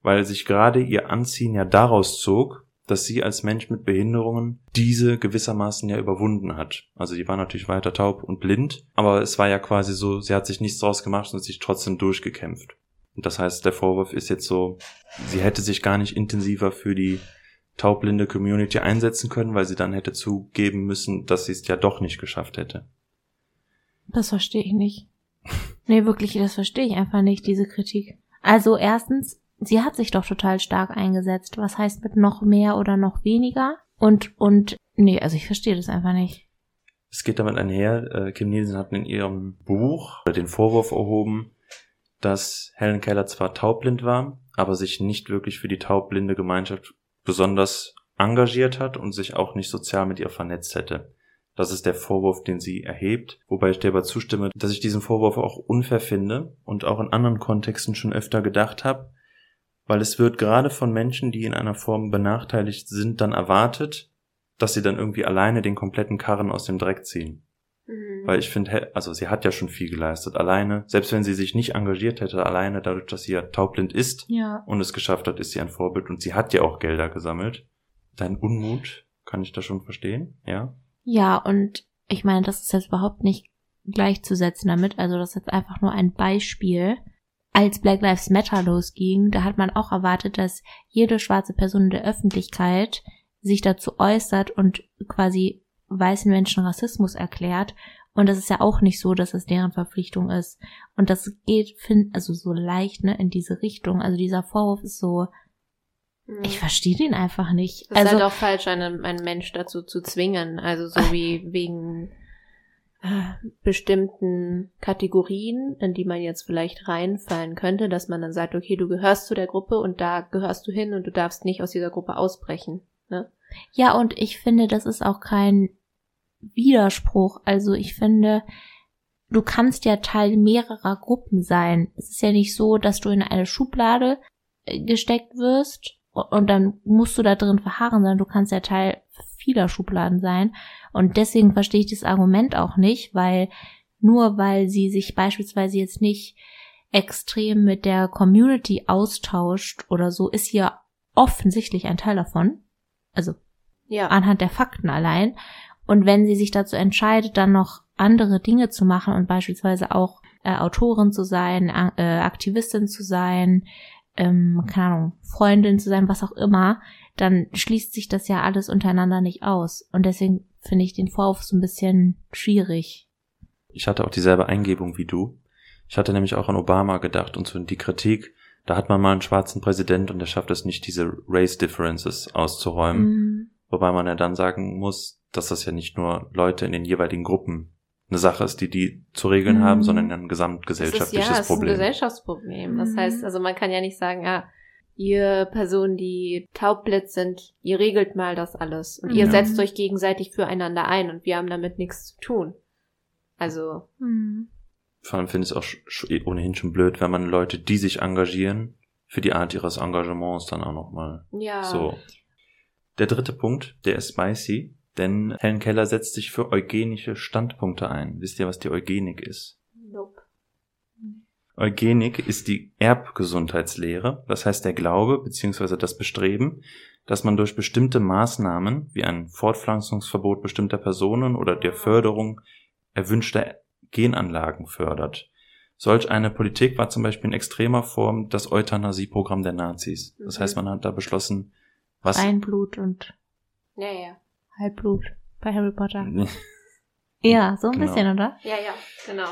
weil sich gerade ihr Anziehen ja daraus zog, dass sie als Mensch mit Behinderungen diese gewissermaßen ja überwunden hat. Also die war natürlich weiter taub und blind, aber es war ja quasi so, sie hat sich nichts draus gemacht und sich trotzdem durchgekämpft. Und das heißt, der Vorwurf ist jetzt so, sie hätte sich gar nicht intensiver für die taubblinde Community einsetzen können, weil sie dann hätte zugeben müssen, dass sie es ja doch nicht geschafft hätte. Das verstehe ich nicht. Nee, wirklich, das verstehe ich einfach nicht, diese Kritik. Also erstens, sie hat sich doch total stark eingesetzt. Was heißt mit noch mehr oder noch weniger? Und, und, nee, also ich verstehe das einfach nicht. Es geht damit einher, äh, Kim Nielsen hat in ihrem Buch den Vorwurf erhoben, dass Helen Keller zwar taubblind war, aber sich nicht wirklich für die taubblinde Gemeinschaft besonders engagiert hat und sich auch nicht sozial mit ihr vernetzt hätte. Das ist der Vorwurf, den sie erhebt, wobei ich dir aber zustimme, dass ich diesen Vorwurf auch unfair finde und auch in anderen Kontexten schon öfter gedacht habe, weil es wird gerade von Menschen, die in einer Form benachteiligt sind, dann erwartet, dass sie dann irgendwie alleine den kompletten Karren aus dem Dreck ziehen. Mhm. Weil ich finde, also sie hat ja schon viel geleistet, alleine, selbst wenn sie sich nicht engagiert hätte, alleine dadurch, dass sie ja taubblind ist ja. und es geschafft hat, ist sie ein Vorbild und sie hat ja auch Gelder gesammelt. Dein Unmut kann ich da schon verstehen, ja? Ja, und ich meine, das ist jetzt überhaupt nicht gleichzusetzen damit, also das ist jetzt einfach nur ein Beispiel als Black Lives Matter losging, da hat man auch erwartet, dass jede schwarze Person in der Öffentlichkeit sich dazu äußert und quasi weißen Menschen Rassismus erklärt. Und das ist ja auch nicht so, dass es deren Verpflichtung ist. Und das geht, find, also so leicht, ne, in diese Richtung. Also dieser Vorwurf ist so, hm. ich verstehe den einfach nicht. Es ist also, halt auch falsch, einen, einen Mensch dazu zu zwingen. Also so <laughs> wie wegen bestimmten Kategorien, in die man jetzt vielleicht reinfallen könnte, dass man dann sagt, okay, du gehörst zu der Gruppe und da gehörst du hin und du darfst nicht aus dieser Gruppe ausbrechen. Ne? Ja, und ich finde, das ist auch kein Widerspruch. Also ich finde, du kannst ja Teil mehrerer Gruppen sein. Es ist ja nicht so, dass du in eine Schublade äh, gesteckt wirst und dann musst du da drin verharren, sondern du kannst ja Teil vieler Schubladen sein. Und deswegen verstehe ich das Argument auch nicht, weil nur weil sie sich beispielsweise jetzt nicht extrem mit der Community austauscht oder so, ist hier offensichtlich ein Teil davon. Also ja. anhand der Fakten allein. Und wenn sie sich dazu entscheidet, dann noch andere Dinge zu machen und beispielsweise auch äh, Autorin zu sein, äh, Aktivistin zu sein, ähm, keine Ahnung, Freundin zu sein, was auch immer, dann schließt sich das ja alles untereinander nicht aus. Und deswegen finde ich den Vorwurf so ein bisschen schwierig. Ich hatte auch dieselbe Eingebung wie du. Ich hatte nämlich auch an Obama gedacht und so in die Kritik, da hat man mal einen schwarzen Präsident und der schafft es nicht, diese Race Differences auszuräumen. Mhm. Wobei man ja dann sagen muss, dass das ja nicht nur Leute in den jeweiligen Gruppen eine Sache ist, die die zu regeln mhm. haben, sondern ein gesamtgesellschaftliches das ist, ja, Problem. Das ist ein Gesellschaftsproblem. Das mhm. heißt, also man kann ja nicht sagen, ja, ihr Personen, die taubblitz sind, ihr regelt mal das alles und mhm. ihr setzt euch gegenseitig füreinander ein und wir haben damit nichts zu tun. Also. Mhm. Vor allem finde ich es auch ohnehin schon blöd, wenn man Leute, die sich engagieren, für die Art ihres Engagements dann auch nochmal ja. so. Der dritte Punkt, der ist spicy. Denn Helen Keller setzt sich für eugenische Standpunkte ein. Wisst ihr, was die Eugenik ist? Nope. Eugenik ist die Erbgesundheitslehre, das heißt der Glaube bzw. das Bestreben, dass man durch bestimmte Maßnahmen wie ein Fortpflanzungsverbot bestimmter Personen oder der Förderung erwünschter Genanlagen fördert. Solch eine Politik war zum Beispiel in extremer Form das Euthanasieprogramm der Nazis. Das heißt, mhm. man hat da beschlossen, was. Reinblut und. Ja, ja. Halbblut bei Harry Potter. <laughs> ja, so ein genau. bisschen, oder? Ja, ja, genau.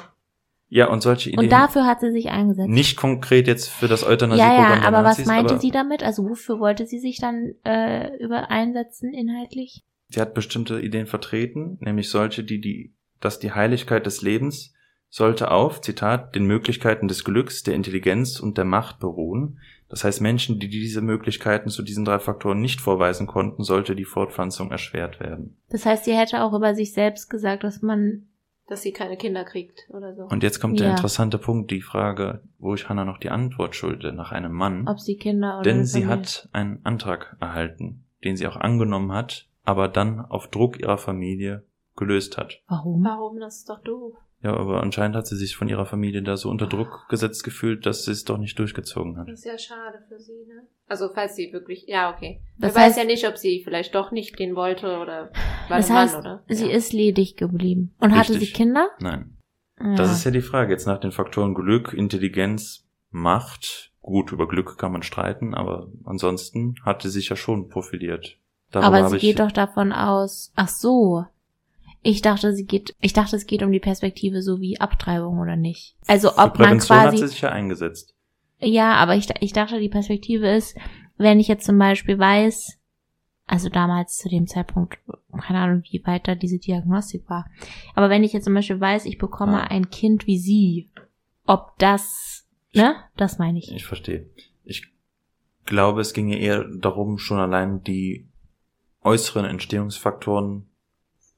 Ja, und solche Ideen. Und dafür hat sie sich eingesetzt. Nicht konkret jetzt für das Euthanasieprogramm Ja, ja, aber Nazis, was meinte sie damit? Also wofür wollte sie sich dann äh, über einsetzen inhaltlich? Sie hat bestimmte Ideen vertreten, nämlich solche, die die, dass die Heiligkeit des Lebens sollte auf, Zitat, den Möglichkeiten des Glücks, der Intelligenz und der Macht beruhen, das heißt, Menschen, die diese Möglichkeiten zu diesen drei Faktoren nicht vorweisen konnten, sollte die Fortpflanzung erschwert werden. Das heißt, sie hätte auch über sich selbst gesagt, dass man dass sie keine Kinder kriegt oder so. Und jetzt kommt ja. der interessante Punkt, die Frage, wo ich Hannah noch die Antwort schulde, nach einem Mann. Ob sie Kinder oder Denn sie hat einen Antrag erhalten, den sie auch angenommen hat, aber dann auf Druck ihrer Familie gelöst hat. Warum? Warum? Das ist doch doof. Ja, aber anscheinend hat sie sich von ihrer Familie da so unter Druck gesetzt gefühlt, dass sie es doch nicht durchgezogen hat. Das ist ja schade für sie, ne? Also falls sie wirklich, ja, okay. Das Das weiß heißt- ja nicht, ob sie vielleicht doch nicht gehen wollte oder war Das der Mann, heißt, oder? sie ja. ist ledig geblieben. Und hatte sie Richtig. Kinder? Nein. Ja. Das ist ja die Frage. Jetzt nach den Faktoren Glück, Intelligenz, Macht. Gut, über Glück kann man streiten, aber ansonsten hat sie sich ja schon profiliert. Darüber Aber sie geht doch davon aus. Ach so. Ich dachte, sie geht. Ich dachte, es geht um die Perspektive so wie Abtreibung oder nicht. Also ob man Prävention hat quasi. sie sich ja eingesetzt. Ja, aber ich, ich dachte, die Perspektive ist, wenn ich jetzt zum Beispiel weiß, also damals zu dem Zeitpunkt, keine Ahnung, wie weit da diese Diagnostik war. Aber wenn ich jetzt zum Beispiel weiß, ich bekomme Ah. ein Kind wie sie, ob das, ne? Das meine ich. Ich verstehe. Ich glaube, es ginge eher darum, schon allein die äußeren Entstehungsfaktoren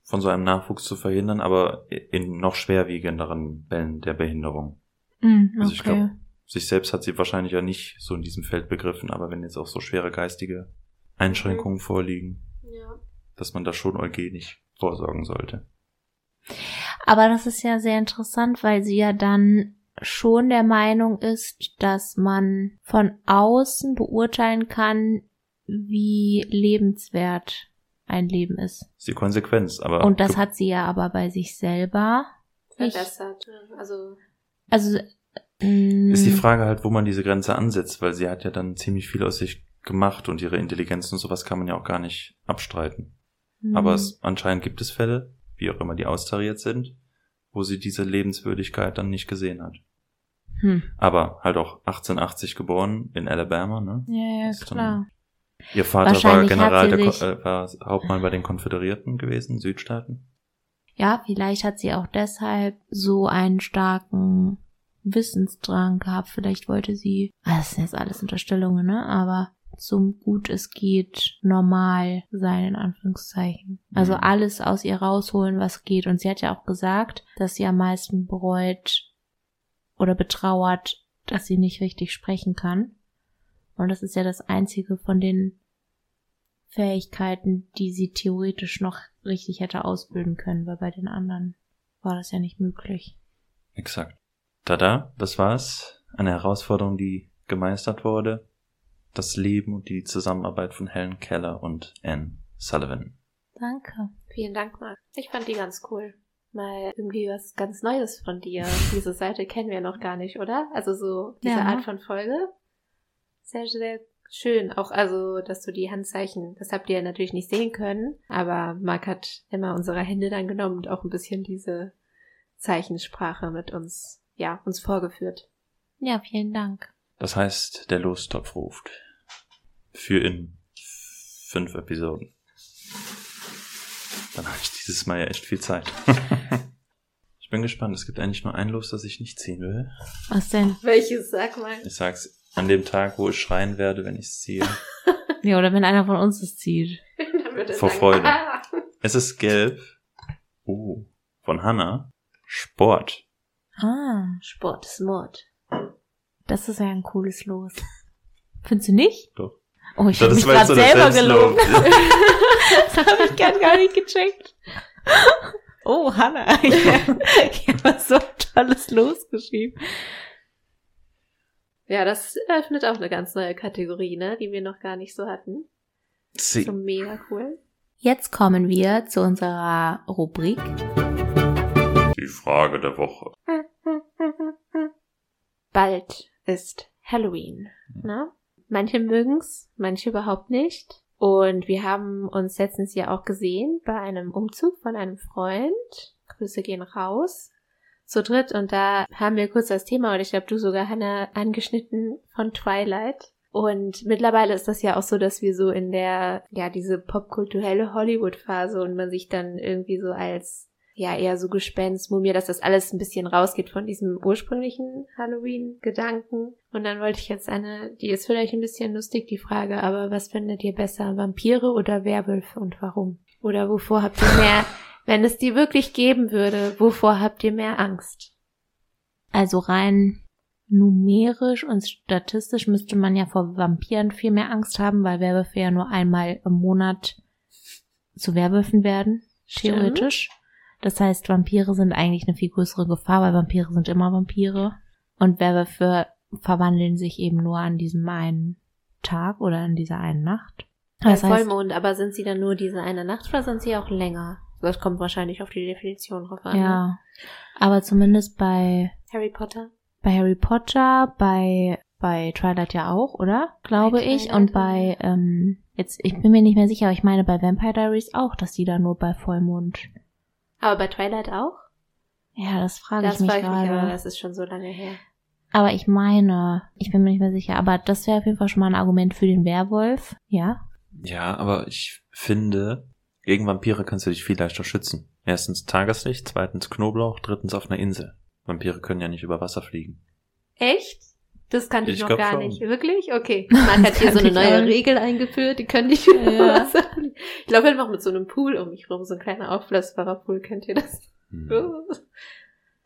von so einem Nachwuchs zu verhindern, aber in noch schwerwiegenderen Fällen der Behinderung. Mm, Also ich glaube, sich selbst hat sie wahrscheinlich ja nicht so in diesem Feld begriffen, aber wenn jetzt auch so schwere geistige Einschränkungen vorliegen, ja. dass man da schon eugenisch vorsorgen sollte. Aber das ist ja sehr interessant, weil sie ja dann schon der Meinung ist, dass man von außen beurteilen kann, wie lebenswert ein Leben ist. Das ist die Konsequenz, aber Und das hat sie ja aber bei sich selber. Verbessert. Also, Also mm, ist die Frage halt, wo man diese Grenze ansetzt, weil sie hat ja dann ziemlich viel aus sich gemacht und ihre Intelligenz und sowas kann man ja auch gar nicht abstreiten. mm, Aber es, anscheinend gibt es Fälle, wie auch immer die austariert sind, wo sie diese Lebenswürdigkeit dann nicht gesehen hat. hm. Aber halt auch 1880 geboren in Alabama, ne? Ja, ja, Ist dann- klar. Ihr Vater war General, der, sich- äh, war Hauptmann bei den Konföderierten gewesen, Südstaaten. Ja, vielleicht hat sie auch deshalb so einen starken Wissensdrang gehabt. Vielleicht wollte sie, ah, das sind jetzt alles Unterstellungen, ne? Aber zum gut es geht normal sein, in Anführungszeichen. Also Mhm. alles aus ihr rausholen, was geht. Und sie hat ja auch gesagt, dass sie am meisten bereut oder betrauert, dass sie nicht richtig sprechen kann. Und das ist ja das einzige von den Fähigkeiten, die sie theoretisch noch richtig hätte ausbilden können, weil bei den anderen war das ja nicht möglich. Exakt. Tada, das war's. Eine Herausforderung, die gemeistert wurde. Das Leben und die Zusammenarbeit von Helen Keller und Anne Sullivan. Danke. vielen Dank, Marc. Ich fand die ganz cool. Mal irgendwie was ganz Neues von dir. <laughs> Diese Seite kennen wir noch gar nicht, oder? Also so diese Ja. Art von Folge. Sehr, sehr schön. Auch also, dass du die Handzeichen, das habt ihr natürlich nicht sehen können, aber Marc hat immer unsere Hände dann genommen und auch ein bisschen diese Zeichensprache mit uns, ja, uns vorgeführt. Ja, vielen Dank. Das heißt, der Lostopf ruft. Für in fünf Episoden. Dann habe ich dieses Mal ja echt viel Zeit. <laughs> ich bin gespannt. Es gibt eigentlich nur ein Los, das ich nicht ziehen will. Was denn? Welches, sag mal? Ich sag's an dem Tag, wo ich schreien werde, wenn ich es ziehe. <laughs> Ja, oder wenn einer von uns es zieht. <laughs> Vor sagen, Freude. "Ah." Es ist gelb. Oh. Von Hannah. Sport. Ah, Sport ist Mord. das ist ja ein cooles Los. Findest du nicht? Doch. Oh, ich habe mich gerade so selber gelobt. <laughs> das habe ich gar, gar nicht gecheckt. Oh, Hanna. Ich, habe so ein tolles Los geschrieben. Ja, das eröffnet auch eine ganz neue Kategorie, ne, die wir noch gar nicht so hatten. Sie. So mega cool. Jetzt kommen wir zu unserer Rubrik. Die Frage der Woche. Bald ist Halloween, ne? Manche mögen's, manche überhaupt nicht. Und wir haben uns letztens ja auch gesehen bei einem Umzug von einem Freund. Grüße gehen raus. Zu dritt und da haben wir kurz das Thema, und ich glaube, du sogar, Hannah, angeschnitten von Twilight. Und mittlerweile ist das ja auch so, dass wir so in der, ja, diese popkulturelle Hollywood-Phase und man sich dann irgendwie so als, ja, eher so Gespenst, Mumie, dass das alles ein bisschen rausgeht von diesem ursprünglichen Halloween-Gedanken. Und dann wollte ich jetzt eine, die ist vielleicht ein bisschen lustig, die Frage, aber was findet ihr besser, Vampire oder Werwölfe und warum? Oder wovor habt ihr mehr, wenn es die wirklich geben würde, wovor habt ihr mehr Angst? Also rein numerisch und statistisch müsste man ja vor Vampiren viel mehr Angst haben, weil Werwölfe ja nur einmal im Monat zu Werwölfen werden, Stimmt. theoretisch. Das heißt, Vampire sind eigentlich eine viel größere Gefahr, weil Vampire sind immer Vampire. Und Werwölfe verwandeln sich eben nur an diesem einen Tag oder an dieser einen Nacht. Bei Das heißt, Vollmond, aber sind sie dann nur diese eine Nacht oder sind sie auch länger? Das kommt wahrscheinlich auf die Definition drauf an. ne? ja. Aber zumindest bei, Harry Potter. bei Harry Potter, bei, bei Twilight ja auch, oder? Glaube ich. Twilight, Und bei, ähm, jetzt, ich bin mir nicht mehr sicher, aber ich meine bei Vampire Diaries auch, dass die da nur bei Vollmond. Aber bei Twilight auch? Ja, das frage Das ich mich frage ich mich, aber gerade. das ist schon so lange her. Aber ich meine, ich bin mir nicht mehr sicher, aber das wäre auf jeden Fall schon mal ein Argument für den Werwolf. Ja. Ja, aber ich finde, gegen Vampire kannst du dich viel leichter schützen. Erstens Tageslicht, zweitens Knoblauch, drittens auf einer Insel. Vampire können ja nicht über Wasser fliegen. Echt? Das kannte ich, Ich noch gar schon. nicht. Wirklich? Okay. <laughs> Man hat hier so eine neue auch. Regel eingeführt, die können nicht <laughs> über Ja. Wasser fliegen. Ich glaube einfach mit so einem Pool um mich rum, so ein kleiner aufblasbarer Pool, kennt ihr das? Hm. <laughs>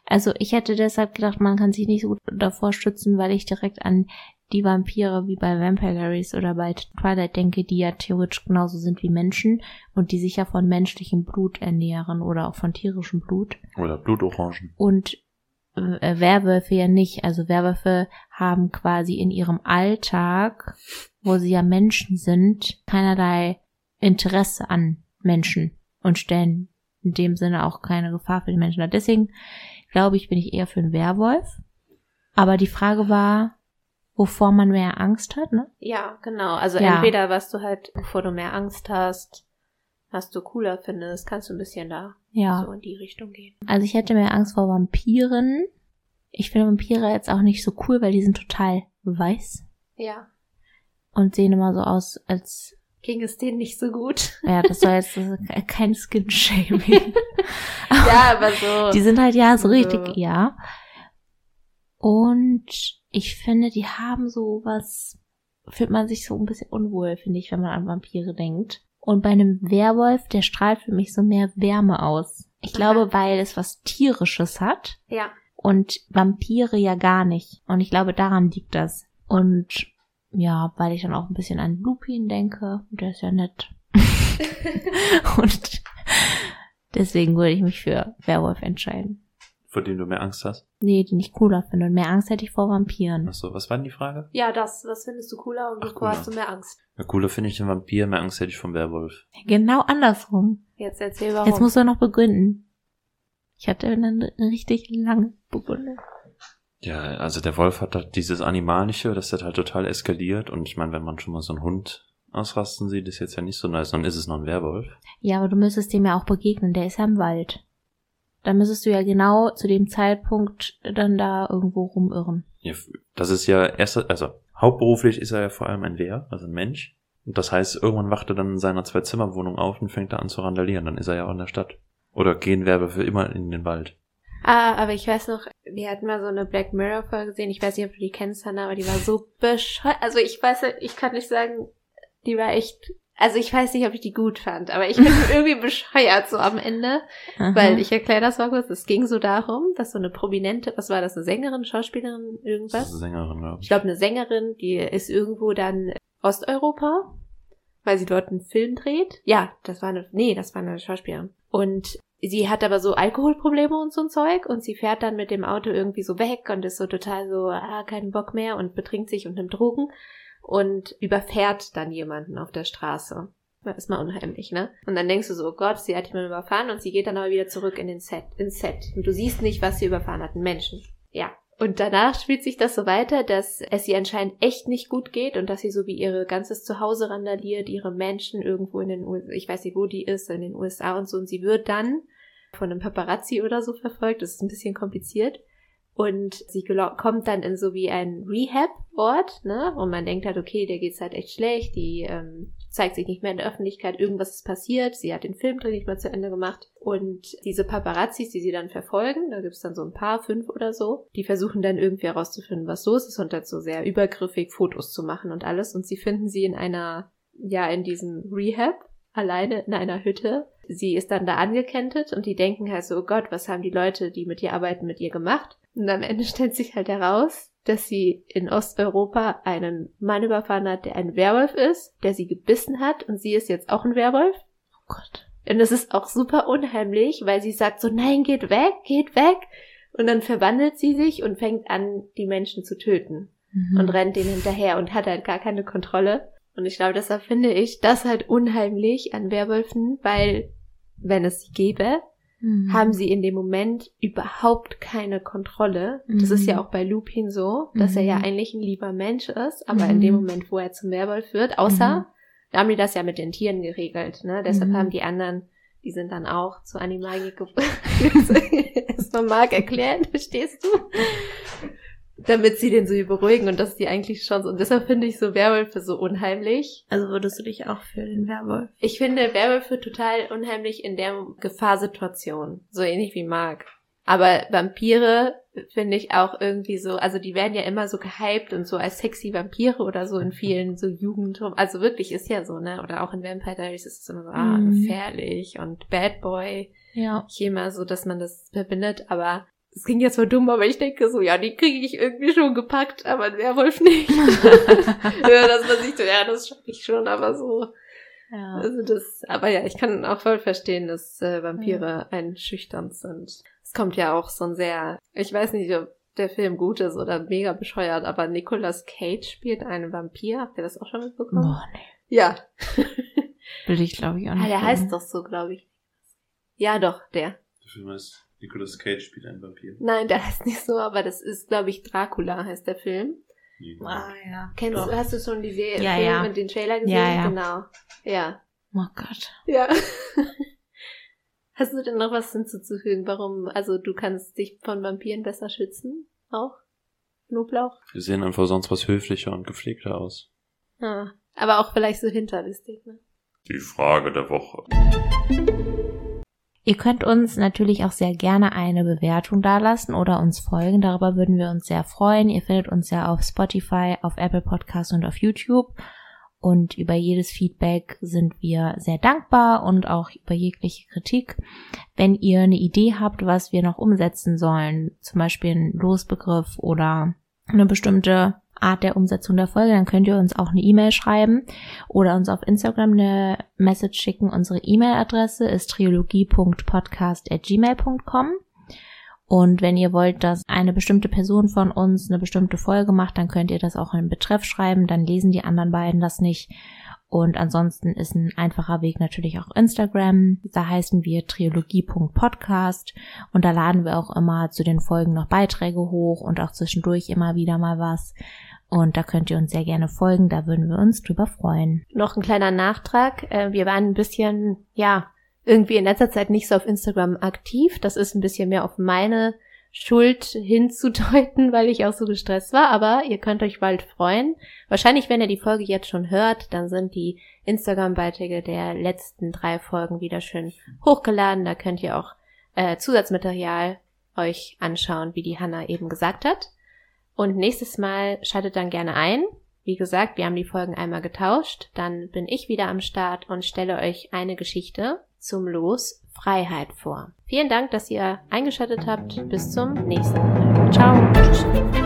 Also ich hätte deshalb gedacht, man kann sich nicht so gut davor schützen, weil ich direkt an die Vampire wie bei Vampire Diaries oder bei Twilight denke, die ja theoretisch genauso sind wie Menschen und die sich ja von menschlichem Blut ernähren oder auch von tierischem Blut. Oder Blutorangen. Und äh, Werwölfe ja nicht. Also Werwölfe haben quasi in ihrem Alltag, wo sie ja Menschen sind, keinerlei Interesse an Menschen und stellen in dem Sinne auch keine Gefahr für die Menschen. Deswegen glaube ich, bin ich eher für einen Werwolf. Aber die Frage war, wovor man mehr Angst hat, ne? Ja, genau. Also Ja. entweder was du halt, bevor du mehr Angst hast, was du cooler findest, kannst du ein bisschen da Ja. so in die Richtung gehen. Also ich hätte mehr Angst vor Vampiren. Ich finde Vampire jetzt auch nicht so cool, weil die sind total weiß Ja. und sehen immer so aus, als Ging es denen nicht so gut? Ja, das soll jetzt <laughs> kein Skin-Shaming. ja, aber so. Die sind halt ja so So. richtig, ja. Und ich finde, die haben so was, fühlt man sich so ein bisschen unwohl, finde ich, wenn man an Vampire denkt. Und bei einem Werwolf, der strahlt für mich so mehr Wärme aus. Ich Aha. glaube, weil es was Tierisches hat ja. und Vampire ja gar nicht. Und ich glaube, daran liegt das. Und ja, weil ich dann auch ein bisschen an Lupin denke, der ist ja nett. <laughs> <laughs> und deswegen würde ich mich für Werwolf entscheiden. Vor dem du mehr Angst hast. Nee, den ich cooler finde. Und mehr Angst hätte ich vor Vampiren. Achso, was war denn die Frage? Ja, das. Was findest du cooler und Ach, bevor hast du mehr Angst? Ja, cooler finde ich den Vampir, mehr Angst hätte ich vom Werwolf. Genau andersrum. Jetzt erzähl warum. Jetzt musst du noch begründen. Ich hatte eine, eine richtig lange Begründung. Ja, also der Wolf hat halt dieses Animalische, das hat halt total eskaliert. Und ich meine, wenn man schon mal so einen Hund ausrasten sieht, ist jetzt ja nicht so nice. Dann ist es noch ein Werwolf. Ja, aber du müsstest dem ja auch begegnen. Der ist ja im Wald. Da müsstest du ja genau zu dem Zeitpunkt dann da irgendwo rumirren. Ja, das ist ja erst, also hauptberuflich ist er ja vor allem ein Wehr, also ein Mensch. Und das heißt, irgendwann wacht er dann in seiner Zwei-Zimmer-Wohnung auf und fängt da an zu randalieren. Dann ist er ja auch in der Stadt. Oder gehen Werwölfe immer in den Wald. Ah, aber ich weiß noch, wir hatten mal so eine Black Mirror Folge gesehen. Ich weiß nicht, ob du die kennst, Hannah, aber die war so bescheuert. Also ich weiß, ich kann nicht sagen, die war echt. Also ich weiß nicht, ob ich die gut fand, aber ich bin <laughs> irgendwie bescheuert so am Ende. Aha. Weil ich erkläre das mal kurz. Es ging so darum, dass so eine prominente, was war das, eine Sängerin, Schauspielerin, Das irgendwas? ist eine Sängerin, glaube Ich ich. glaube, eine Sängerin, die ist irgendwo dann Osteuropa, weil sie dort einen Film dreht. Ja, das war eine, nee, das war eine Schauspielerin. Und sie hat aber so Alkoholprobleme und so ein Zeug und sie fährt dann mit dem Auto irgendwie so weg und ist so total so, ah, keinen Bock mehr und betrinkt sich und nimmt Drogen und überfährt dann jemanden auf der Straße. Das ist mal unheimlich, ne? Und dann denkst du so, oh Gott, sie hat jemanden überfahren und sie geht dann aber wieder zurück in den Set, ins Set. Und du siehst nicht, was sie überfahren hat, einen Menschen. Ja. Und danach spielt sich das so weiter, dass es ihr anscheinend echt nicht gut geht und dass sie so wie ihre ganzes Zuhause randaliert, ihre Menschen irgendwo in den USA, ich weiß nicht, wo die ist, in den USA und so. Und sie wird dann von einem Paparazzi oder so verfolgt. Das ist ein bisschen kompliziert. Und sie kommt dann in so wie ein Rehab-Ort, ne? Und man denkt halt, okay, der geht's halt echt schlecht, die ähm, zeigt sich nicht mehr in der Öffentlichkeit, irgendwas ist passiert, sie hat den Filmdreh nicht mehr zu Ende gemacht. Und diese Paparazzis, die sie dann verfolgen, da gibt's dann so ein paar, fünf oder so, die versuchen dann irgendwie herauszufinden, was los ist und dazu sehr übergriffig Fotos zu machen und alles. Und sie finden sie in einer, ja, in diesem Rehab, alleine in einer Hütte. Sie ist dann da angekentet und die denken halt so, oh Gott, was haben die Leute, die mit ihr arbeiten, mit ihr gemacht? Und am Ende stellt sich halt heraus, dass sie in Osteuropa einen Mann überfahren hat, der ein Werwolf ist, der sie gebissen hat und sie ist jetzt auch ein Werwolf. oh Gott. Und es ist auch super unheimlich, weil sie sagt so, nein, geht weg, geht weg. Und dann verwandelt sie sich und fängt an, die Menschen zu töten. Mhm. Und rennt denen hinterher und hat halt gar keine Kontrolle. Und ich glaube, deshalb finde ich das halt unheimlich an Werwölfen, weil wenn es sie gäbe, mhm. haben sie in dem Moment überhaupt keine Kontrolle. Mhm. Das ist ja mhm. auch bei Lupin so, dass er ja mhm. eigentlich ein lieber Mensch ist, aber in dem mhm. Moment, wo er zum Werwolf wird, außer, da haben die das ja mit den Tieren geregelt, ne? Deshalb haben die anderen, die sind dann auch zu Animagie geworden. <laughs> Erstmal Marc erklären, <laughs> verstehst du? Damit sie den so beruhigen und das ist die eigentlich schon so. Und deshalb finde ich so Werwölfe so unheimlich. Also würdest du dich auch für den Werwolf? Ich finde Werwölfe total unheimlich in der Gefahrsituation. So ähnlich wie Mark. Aber Vampire finde ich auch irgendwie so, also die werden ja immer so gehypt und so als sexy Vampire oder so in vielen so Jugend, also wirklich ist ja so, ne? Oder auch in Vampire Diaries ist es immer so, ah, mhm. gefährlich und Bad Boy. Ja. Ich immer so, dass man das verbindet, aber es ging jetzt zwar dumm, aber ich denke so, ja, die kriege ich irgendwie schon gepackt, aber ein Werwolf nicht. <laughs> ja, dass man sich so, ja, das schaffe ich schon, aber so. Ja. Also das, aber ja, ich kann auch voll verstehen, dass äh, Vampire ja. einschüchternd sind. Es kommt ja auch so ein sehr, ich weiß nicht, ob der Film gut ist oder mega bescheuert, aber Nicolas Cage spielt einen Vampir. Habt ihr das auch schon mitbekommen? Boah, nee. Ja. Will ich, glaube ich, auch nicht. Ah, der heißt doch so, glaube ich. Ja, doch, der. Der Film heißt Nicolas Cage spielt einen Vampir. Nein, der heißt nicht so, aber das ist, glaube ich, Dracula heißt der Film. Ah, ja. Kennst du, hast du schon die Serie, ja, Film ja. mit den Trailer gesehen? Ja, ja. Genau. Ja. Oh Gott. Ja. <laughs> hast du denn noch was hinzuzufügen? Warum, also du kannst dich von Vampiren besser schützen? Auch? Knoblauch? Wir sehen einfach sonst was höflicher und gepflegter aus. Ah, aber auch vielleicht so hinterlistig, ne? Die Frage der Woche. Ihr könnt uns natürlich auch sehr gerne eine Bewertung dalassen oder uns folgen. Darüber würden wir uns sehr freuen. Ihr findet uns ja auf Spotify, auf Apple Podcasts und auf YouTube. Und über jedes Feedback sind wir sehr dankbar und auch über jegliche Kritik. Wenn ihr eine Idee habt, was wir noch umsetzen sollen, zum Beispiel ein Losbegriff oder eine bestimmte Art der Umsetzung der Folge, dann könnt ihr uns auch eine E-Mail schreiben oder uns auf Instagram eine Message schicken. Unsere E-Mail-Adresse ist triologie.podcast.gmail.com. Und wenn ihr wollt, dass eine bestimmte Person von uns eine bestimmte Folge macht, dann könnt ihr das auch in Betreff schreiben, dann lesen die anderen beiden das nicht. Und ansonsten ist ein einfacher Weg natürlich auch Instagram. Da heißen wir triologie.podcast und da laden wir auch immer zu den Folgen noch Beiträge hoch und auch zwischendurch immer wieder mal was. Und da könnt ihr uns sehr gerne folgen, da würden wir uns drüber freuen. Noch ein kleiner Nachtrag. Äh, wir waren ein bisschen, ja, irgendwie in letzter Zeit nicht so auf Instagram aktiv. Das ist ein bisschen mehr auf meine Schuld hinzudeuten, <laughs> weil ich auch so gestresst war. Aber ihr könnt euch bald freuen. Wahrscheinlich, wenn ihr die Folge jetzt schon hört, dann sind die Instagram-Beiträge der letzten drei Folgen wieder schön hochgeladen. Da könnt ihr auch äh, Zusatzmaterial euch anschauen, wie die Hanna eben gesagt hat. Und nächstes Mal schaltet dann gerne ein. Wie gesagt, wir haben die Folgen einmal getauscht. Dann bin ich wieder am Start und stelle euch eine Geschichte zum Los Freiheit vor. Vielen Dank, dass ihr eingeschaltet habt. Bis zum nächsten Mal. Ciao.